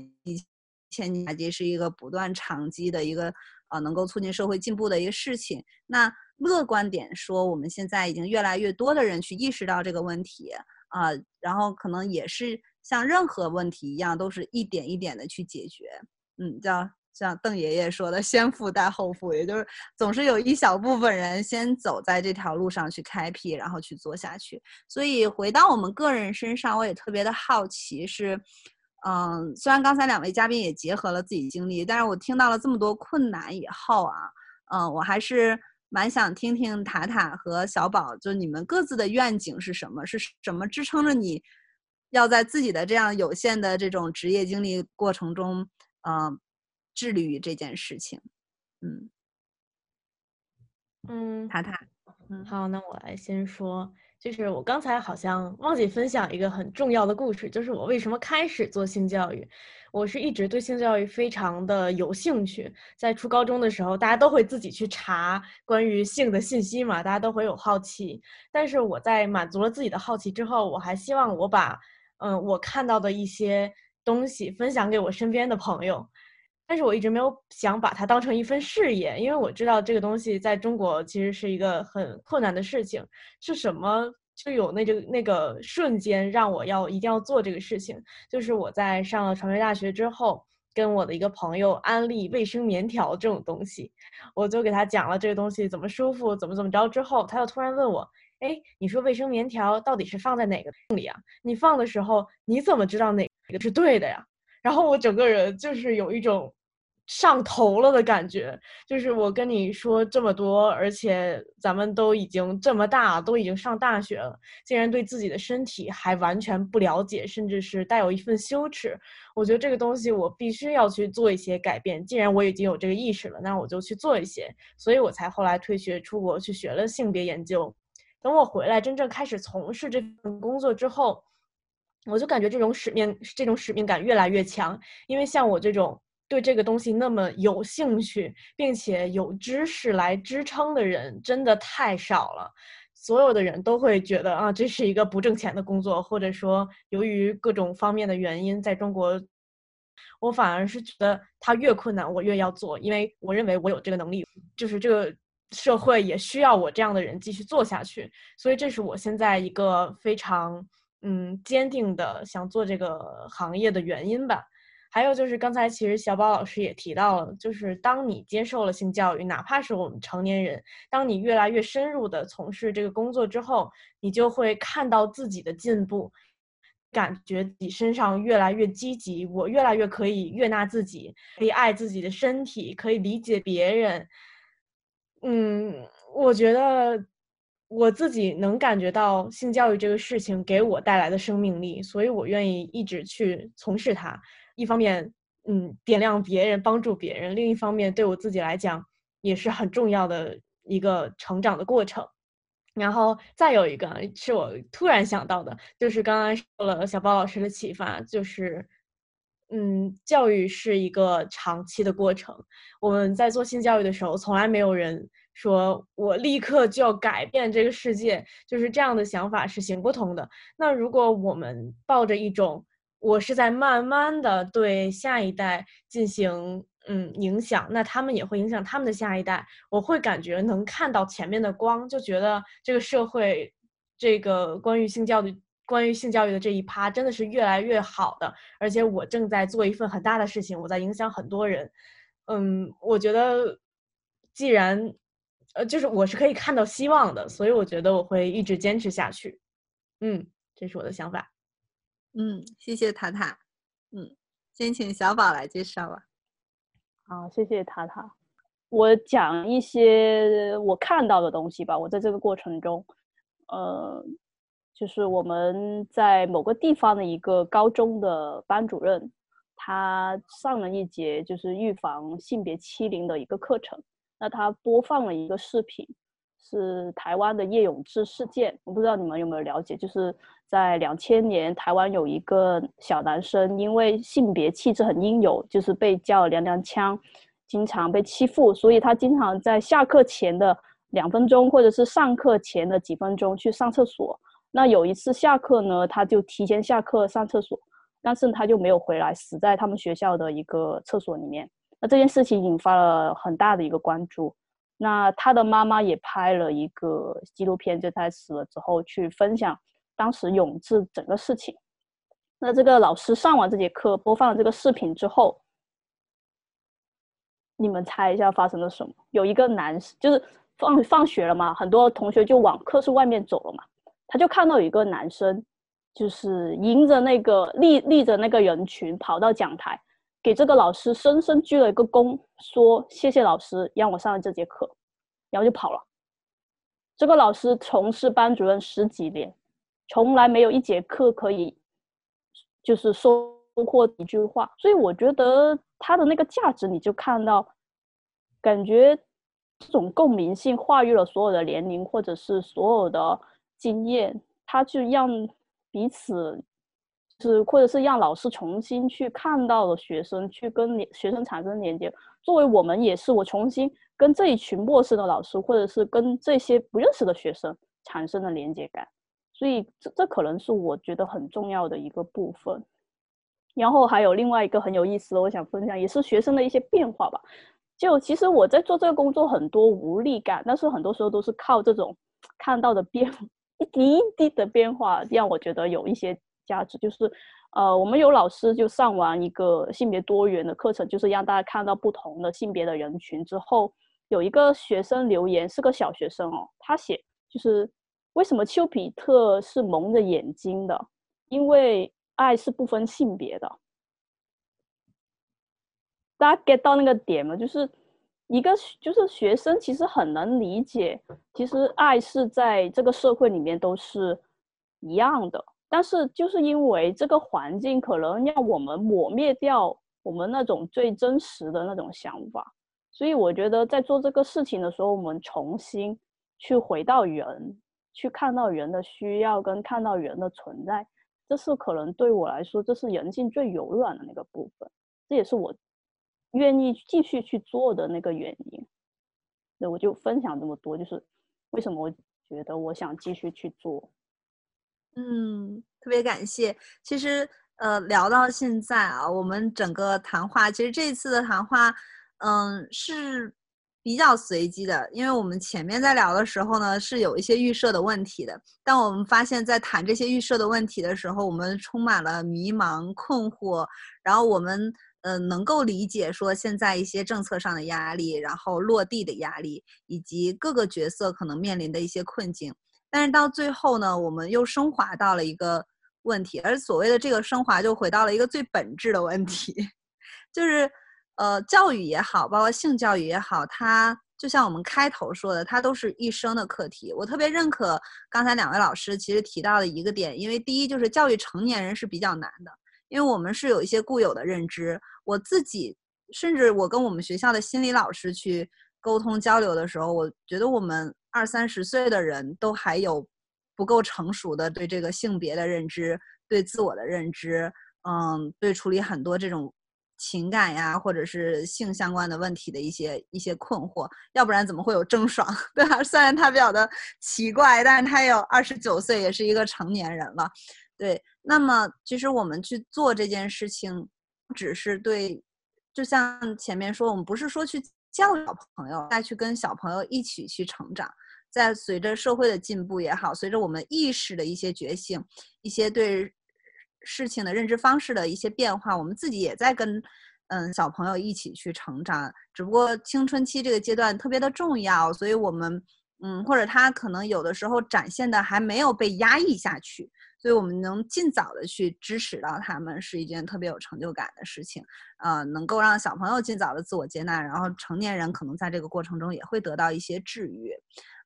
千年是一个不断长期的一个。呃，能够促进社会进步的一个事情。那乐观点说，我们现在已经越来越多的人去意识到这个问题啊，然后可能也是像任何问题一样，都是一点一点的去解决。嗯，叫像邓爷爷说的“先富带后富”，也就是总是有一小部分人先走在这条路上去开辟，然后去做下去。所以回到我们个人身上，我也特别的好奇是。嗯，虽然刚才两位嘉宾也结合了自己经历，但是我听到了这么多困难以后啊，嗯，我还是蛮想听听塔塔和小宝，就你们各自的愿景是什么？是什么支撑着你，要在自己的这样有限的这种职业经历过程中，嗯，致力于这件事情？嗯，嗯，塔塔，嗯，好，那我来先说。就是我刚才好像忘记分享一个很重要的故事，就是我为什么开始做性教育。我是一直对性教育非常的有兴趣，在初高中的时候，大家都会自己去查关于性的信息嘛，大家都会有好奇。但是我在满足了自己的好奇之后，我还希望我把，嗯，我看到的一些东西分享给我身边的朋友，但是我一直没有想把它当成一份事业，因为我知道这个东西在中国其实是一个很困难的事情。是什么就有那个那个瞬间让我要一定要做这个事情？就是我在上了传媒大学之后，跟我的一个朋友安利卫生棉条这种东西，我就给他讲了这个东西怎么舒服，怎么怎么着之后，他又突然问我。哎，你说卫生棉条到底是放在哪个洞里啊？你放的时候你怎么知道哪个是对的呀？然后我整个人就是有一种上头了的感觉，就是我跟你说这么多，而且咱们都已经这么大，都已经上大学了，竟然对自己的身体还完全不了解，甚至是带有一份羞耻。我觉得这个东西我必须要去做一些改变。既然我已经有这个意识了，那我就去做一些。所以我才后来退学出国去学了性别研究。等我回来，真正开始从事这份工作之后，我就感觉这种使命、这种使命感越来越强。因为像我这种对这个东西那么有兴趣，并且有知识来支撑的人，真的太少了。所有的人都会觉得啊，这是一个不挣钱的工作，或者说由于各种方面的原因，在中国，我反而是觉得它越困难，我越要做，因为我认为我有这个能力，就是这个。社会也需要我这样的人继续做下去，所以这是我现在一个非常嗯坚定的想做这个行业的原因吧。还有就是刚才其实小宝老师也提到了，就是当你接受了性教育，哪怕是我们成年人，当你越来越深入的从事这个工作之后，你就会看到自己的进步，感觉自己身上越来越积极，我越来越可以悦纳自己，可以爱自己的身体，可以理解别人。嗯，我觉得我自己能感觉到性教育这个事情给我带来的生命力，所以我愿意一直去从事它。一方面，嗯，点亮别人，帮助别人；另一方面，对我自己来讲也是很重要的一个成长的过程。然后再有一个是我突然想到的，就是刚刚受了小包老师的启发，就是。嗯，教育是一个长期的过程。我们在做性教育的时候，从来没有人说我立刻就要改变这个世界，就是这样的想法是行不通的。那如果我们抱着一种我是在慢慢的对下一代进行嗯影响，那他们也会影响他们的下一代。我会感觉能看到前面的光，就觉得这个社会，这个关于性教育。关于性教育的这一趴真的是越来越好的，而且我正在做一份很大的事情，我在影响很多人。嗯，我觉得既然呃，就是我是可以看到希望的，所以我觉得我会一直坚持下去。嗯，这是我的想法。嗯，谢谢塔塔。嗯，先请小宝来介绍吧。好，谢谢塔塔。我讲一些我看到的东西吧。我在这个过程中，呃。就是我们在某个地方的一个高中的班主任，他上了一节就是预防性别欺凌的一个课程。那他播放了一个视频，是台湾的叶永志事件。我不知道你们有没有了解，就是在两千年，台湾有一个小男生，因为性别气质很阴柔，就是被叫娘娘腔，经常被欺负，所以他经常在下课前的两分钟，或者是上课前的几分钟去上厕所。那有一次下课呢，他就提前下课上厕所，但是他就没有回来，死在他们学校的一个厕所里面。那这件事情引发了很大的一个关注。那他的妈妈也拍了一个纪录片，就在死了之后去分享当时永志整个事情。那这个老师上完这节课，播放了这个视频之后，你们猜一下发生了什么？有一个男，就是放放学了嘛，很多同学就往课室外面走了嘛。他就看到有一个男生，就是迎着那个立立着那个人群跑到讲台，给这个老师深深鞠了一个躬，说谢谢老师让我上了这节课，然后就跑了。这个老师从事班主任十几年，从来没有一节课可以就是收获一句话，所以我觉得他的那个价值，你就看到，感觉这种共鸣性跨越了所有的年龄，或者是所有的。经验，他就让彼此，是或者是让老师重新去看到了学生，去跟学生产生连接。作为我们也是，我重新跟这一群陌生的老师，或者是跟这些不认识的学生产生了连接感。所以这这可能是我觉得很重要的一个部分。然后还有另外一个很有意思的，我想分享，也是学生的一些变化吧。就其实我在做这个工作，很多无力感，但是很多时候都是靠这种看到的变 一滴一滴的变化，让我觉得有一些价值。就是呃，我们有老师就上完一个性别多元的课程，就是让大家看到不同的性别的人群之后，有一个学生留言，是个小学生哦，他写就是为什么丘比特是蒙着眼睛的？因为爱是不分性别的。大家 get 到那个点吗？就是一个就是学生其实很能理解，其实爱是在这个社会里面都是一样的，但是就是因为这个环境可能让我们抹灭掉我们那种最真实的那种想法，所以我觉得在做这个事情的时候，我们重新去回到人，去看到人的需要跟看到人的存在，这是可能对我来说，这是人性最柔软的那个部分，这也是我。愿意继续去做的那个原因，那我就分享这么多，就是为什么我觉得我想继续去做。嗯，特别感谢。其实，呃，聊到现在啊，我们整个谈话，其实这一次的谈话，嗯，是比较随机的，因为我们前面在聊的时候呢，是有一些预设的问题的。但我们发现，在谈这些预设的问题的时候，我们充满了迷茫、困惑，然后我们。呃，能够理解说现在一些政策上的压力，然后落地的压力，以及各个角色可能面临的一些困境。但是到最后呢，我们又升华到了一个问题，而所谓的这个升华，就回到了一个最本质的问题，就是呃，教育也好，包括性教育也好，它就像我们开头说的，它都是一生的课题。我特别认可刚才两位老师其实提到的一个点，因为第一就是教育成年人是比较难的。因为我们是有一些固有的认知，我自己甚至我跟我们学校的心理老师去沟通交流的时候，我觉得我们二三十岁的人都还有不够成熟的对这个性别的认知、对自我的认知，嗯，对处理很多这种情感呀或者是性相关的问题的一些一些困惑，要不然怎么会有郑爽，对吧？虽然他比较的奇怪，但是他有二十九岁，也是一个成年人了。对，那么其实我们去做这件事情，只是对，就像前面说，我们不是说去教育小朋友，再去跟小朋友一起去成长，在随着社会的进步也好，随着我们意识的一些觉醒，一些对事情的认知方式的一些变化，我们自己也在跟嗯小朋友一起去成长。只不过青春期这个阶段特别的重要，所以我们嗯，或者他可能有的时候展现的还没有被压抑下去。所以我们能尽早的去支持到他们，是一件特别有成就感的事情。呃，能够让小朋友尽早的自我接纳，然后成年人可能在这个过程中也会得到一些治愈。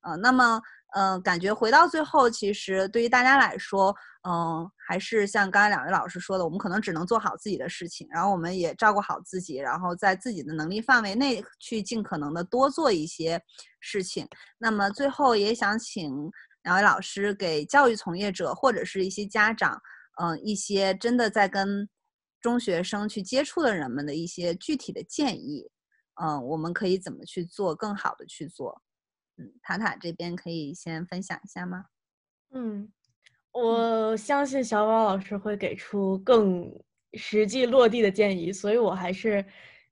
呃，那么，呃，感觉回到最后，其实对于大家来说，嗯，还是像刚才两位老师说的，我们可能只能做好自己的事情，然后我们也照顾好自己，然后在自己的能力范围内去尽可能的多做一些事情。那么最后也想请。两位老师给教育从业者或者是一些家长，嗯，一些真的在跟中学生去接触的人们的一些具体的建议，嗯，我们可以怎么去做，更好的去做？嗯，塔塔这边可以先分享一下吗？嗯，我相信小宝老师会给出更实际落地的建议，所以我还是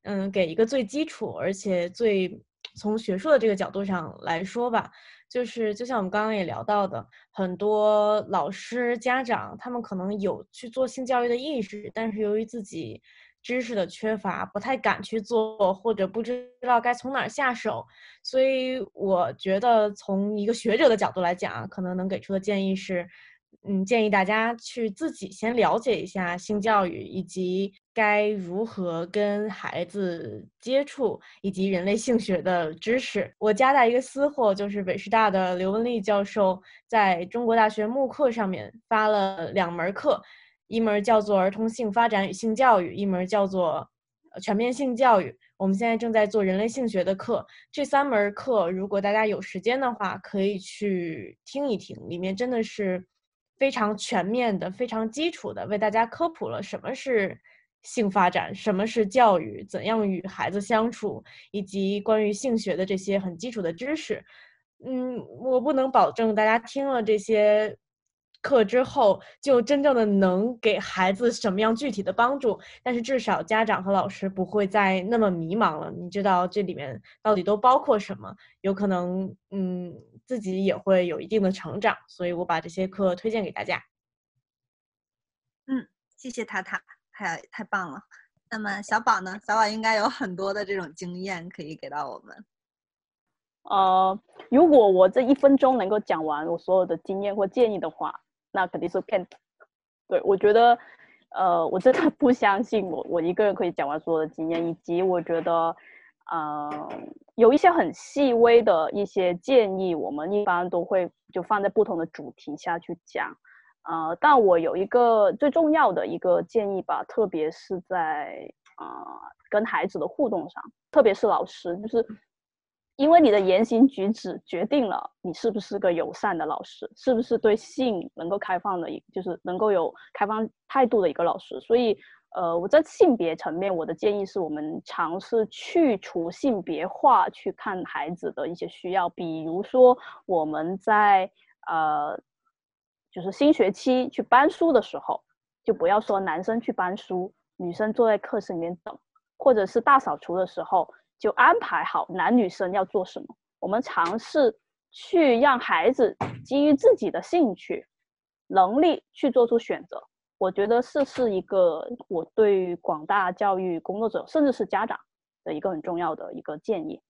嗯给一个最基础而且最从学术的这个角度上来说吧。就是，就像我们刚刚也聊到的，很多老师、家长，他们可能有去做性教育的意识，但是由于自己知识的缺乏，不太敢去做，或者不知道该从哪儿下手。所以，我觉得从一个学者的角度来讲，可能能给出的建议是。嗯，建议大家去自己先了解一下性教育，以及该如何跟孩子接触，以及人类性学的知识。我夹带一个私货，就是北师大的刘文丽教授在中国大学慕课上面发了两门课，一门叫做儿童性发展与性教育，一门叫做全面性教育。我们现在正在做人类性学的课，这三门课如果大家有时间的话，可以去听一听，里面真的是。非常全面的、非常基础的，为大家科普了什么是性发展，什么是教育，怎样与孩子相处，以及关于性学的这些很基础的知识。嗯，我不能保证大家听了这些课之后就真正的能给孩子什么样具体的帮助，但是至少家长和老师不会再那么迷茫了。你知道这里面到底都包括什么？有可能，嗯，自己也会有一定的成长。所以我把这些课推荐给大家。嗯，谢谢塔塔，太太棒了。那么小宝呢？小宝应该有很多的这种经验可以给到我们。呃，如果我这一分钟能够讲完我所有的经验或建议的话，那肯定是骗。对我觉得，呃，我真的不相信我我一个人可以讲完所有的经验，以及我觉得，呃，有一些很细微的一些建议，我们一般都会就放在不同的主题下去讲。呃，但我有一个最重要的一个建议吧，特别是在啊跟孩子的互动上，特别是老师，就是因为你的言行举止决定了你是不是个友善的老师，是不是对性能够开放的，一就是能够有开放态度的一个老师。所以，呃，我在性别层面，我的建议是我们尝试去除性别化去看孩子的一些需要，比如说我们在呃。就是新学期去搬书的时候，就不要说男生去搬书，女生坐在课室里面等，或者是大扫除的时候，就安排好男女生要做什么。我们尝试去让孩子基于自己的兴趣、能力去做出选择。我觉得这是一个我对广大教育工作者，甚至是家长的一个很重要的一个建议。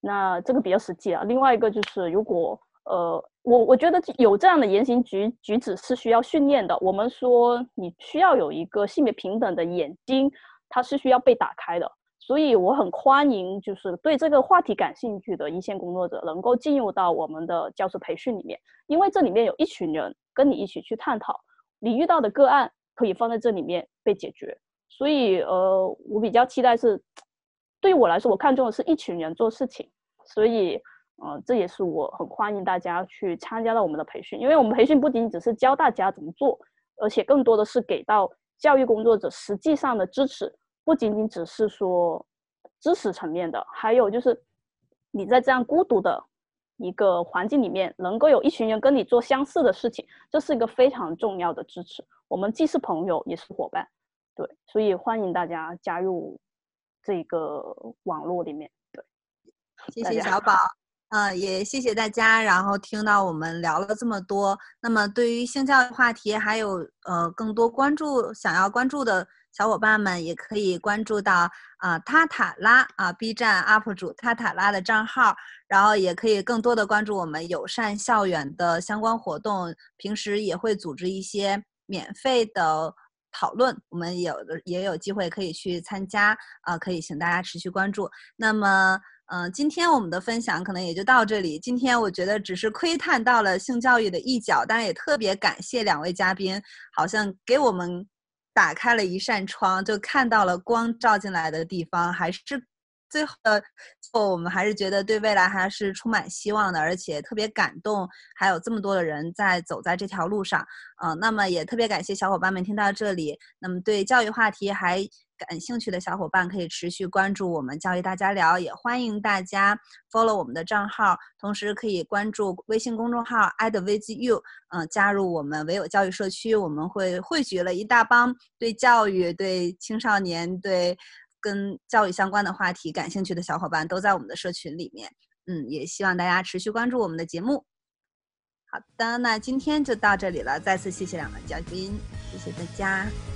那这个比较实际啊。另外一个就是，如果呃。我我觉得有这样的言行举举止是需要训练的。我们说你需要有一个性别平等的眼睛，它是需要被打开的。所以我很欢迎，就是对这个话题感兴趣的一线工作者能够进入到我们的教师培训里面，因为这里面有一群人跟你一起去探讨，你遇到的个案可以放在这里面被解决。所以呃，我比较期待是，对于我来说，我看中的是一群人做事情。所以。嗯，这也是我很欢迎大家去参加到我们的培训，因为我们培训不仅仅只是教大家怎么做，而且更多的是给到教育工作者实际上的支持，不仅仅只是说知识层面的，还有就是你在这样孤独的一个环境里面，能够有一群人跟你做相似的事情，这是一个非常重要的支持。我们既是朋友，也是伙伴，对，所以欢迎大家加入这个网络里面。对，谢谢小宝。嗯，也谢谢大家，然后听到我们聊了这么多。那么对于性教育话题，还有呃更多关注想要关注的小伙伴们，也可以关注到啊塔塔拉啊 B 站 UP 主塔塔拉的账号，然后也可以更多的关注我们友善校园的相关活动。平时也会组织一些免费的讨论，我们有的也有机会可以去参加啊，可以请大家持续关注。那么。嗯，今天我们的分享可能也就到这里。今天我觉得只是窥探到了性教育的一角，当然也特别感谢两位嘉宾，好像给我们打开了一扇窗，就看到了光照进来的地方。还是最后的最后，我们还是觉得对未来还是充满希望的，而且特别感动，还有这么多的人在走在这条路上。嗯，那么也特别感谢小伙伴们听到这里。那么对教育话题还。感兴趣的小伙伴可以持续关注我们教育大家聊，也欢迎大家 follow 我们的账号，同时可以关注微信公众号 @withyou，嗯，加入我们唯有教育社区。我们会汇聚了一大帮对教育、对青少年、对跟教育相关的话题感兴趣的小伙伴，都在我们的社群里面。嗯，也希望大家持续关注我们的节目。好的，那今天就到这里了，再次谢谢两位嘉宾，谢谢大家。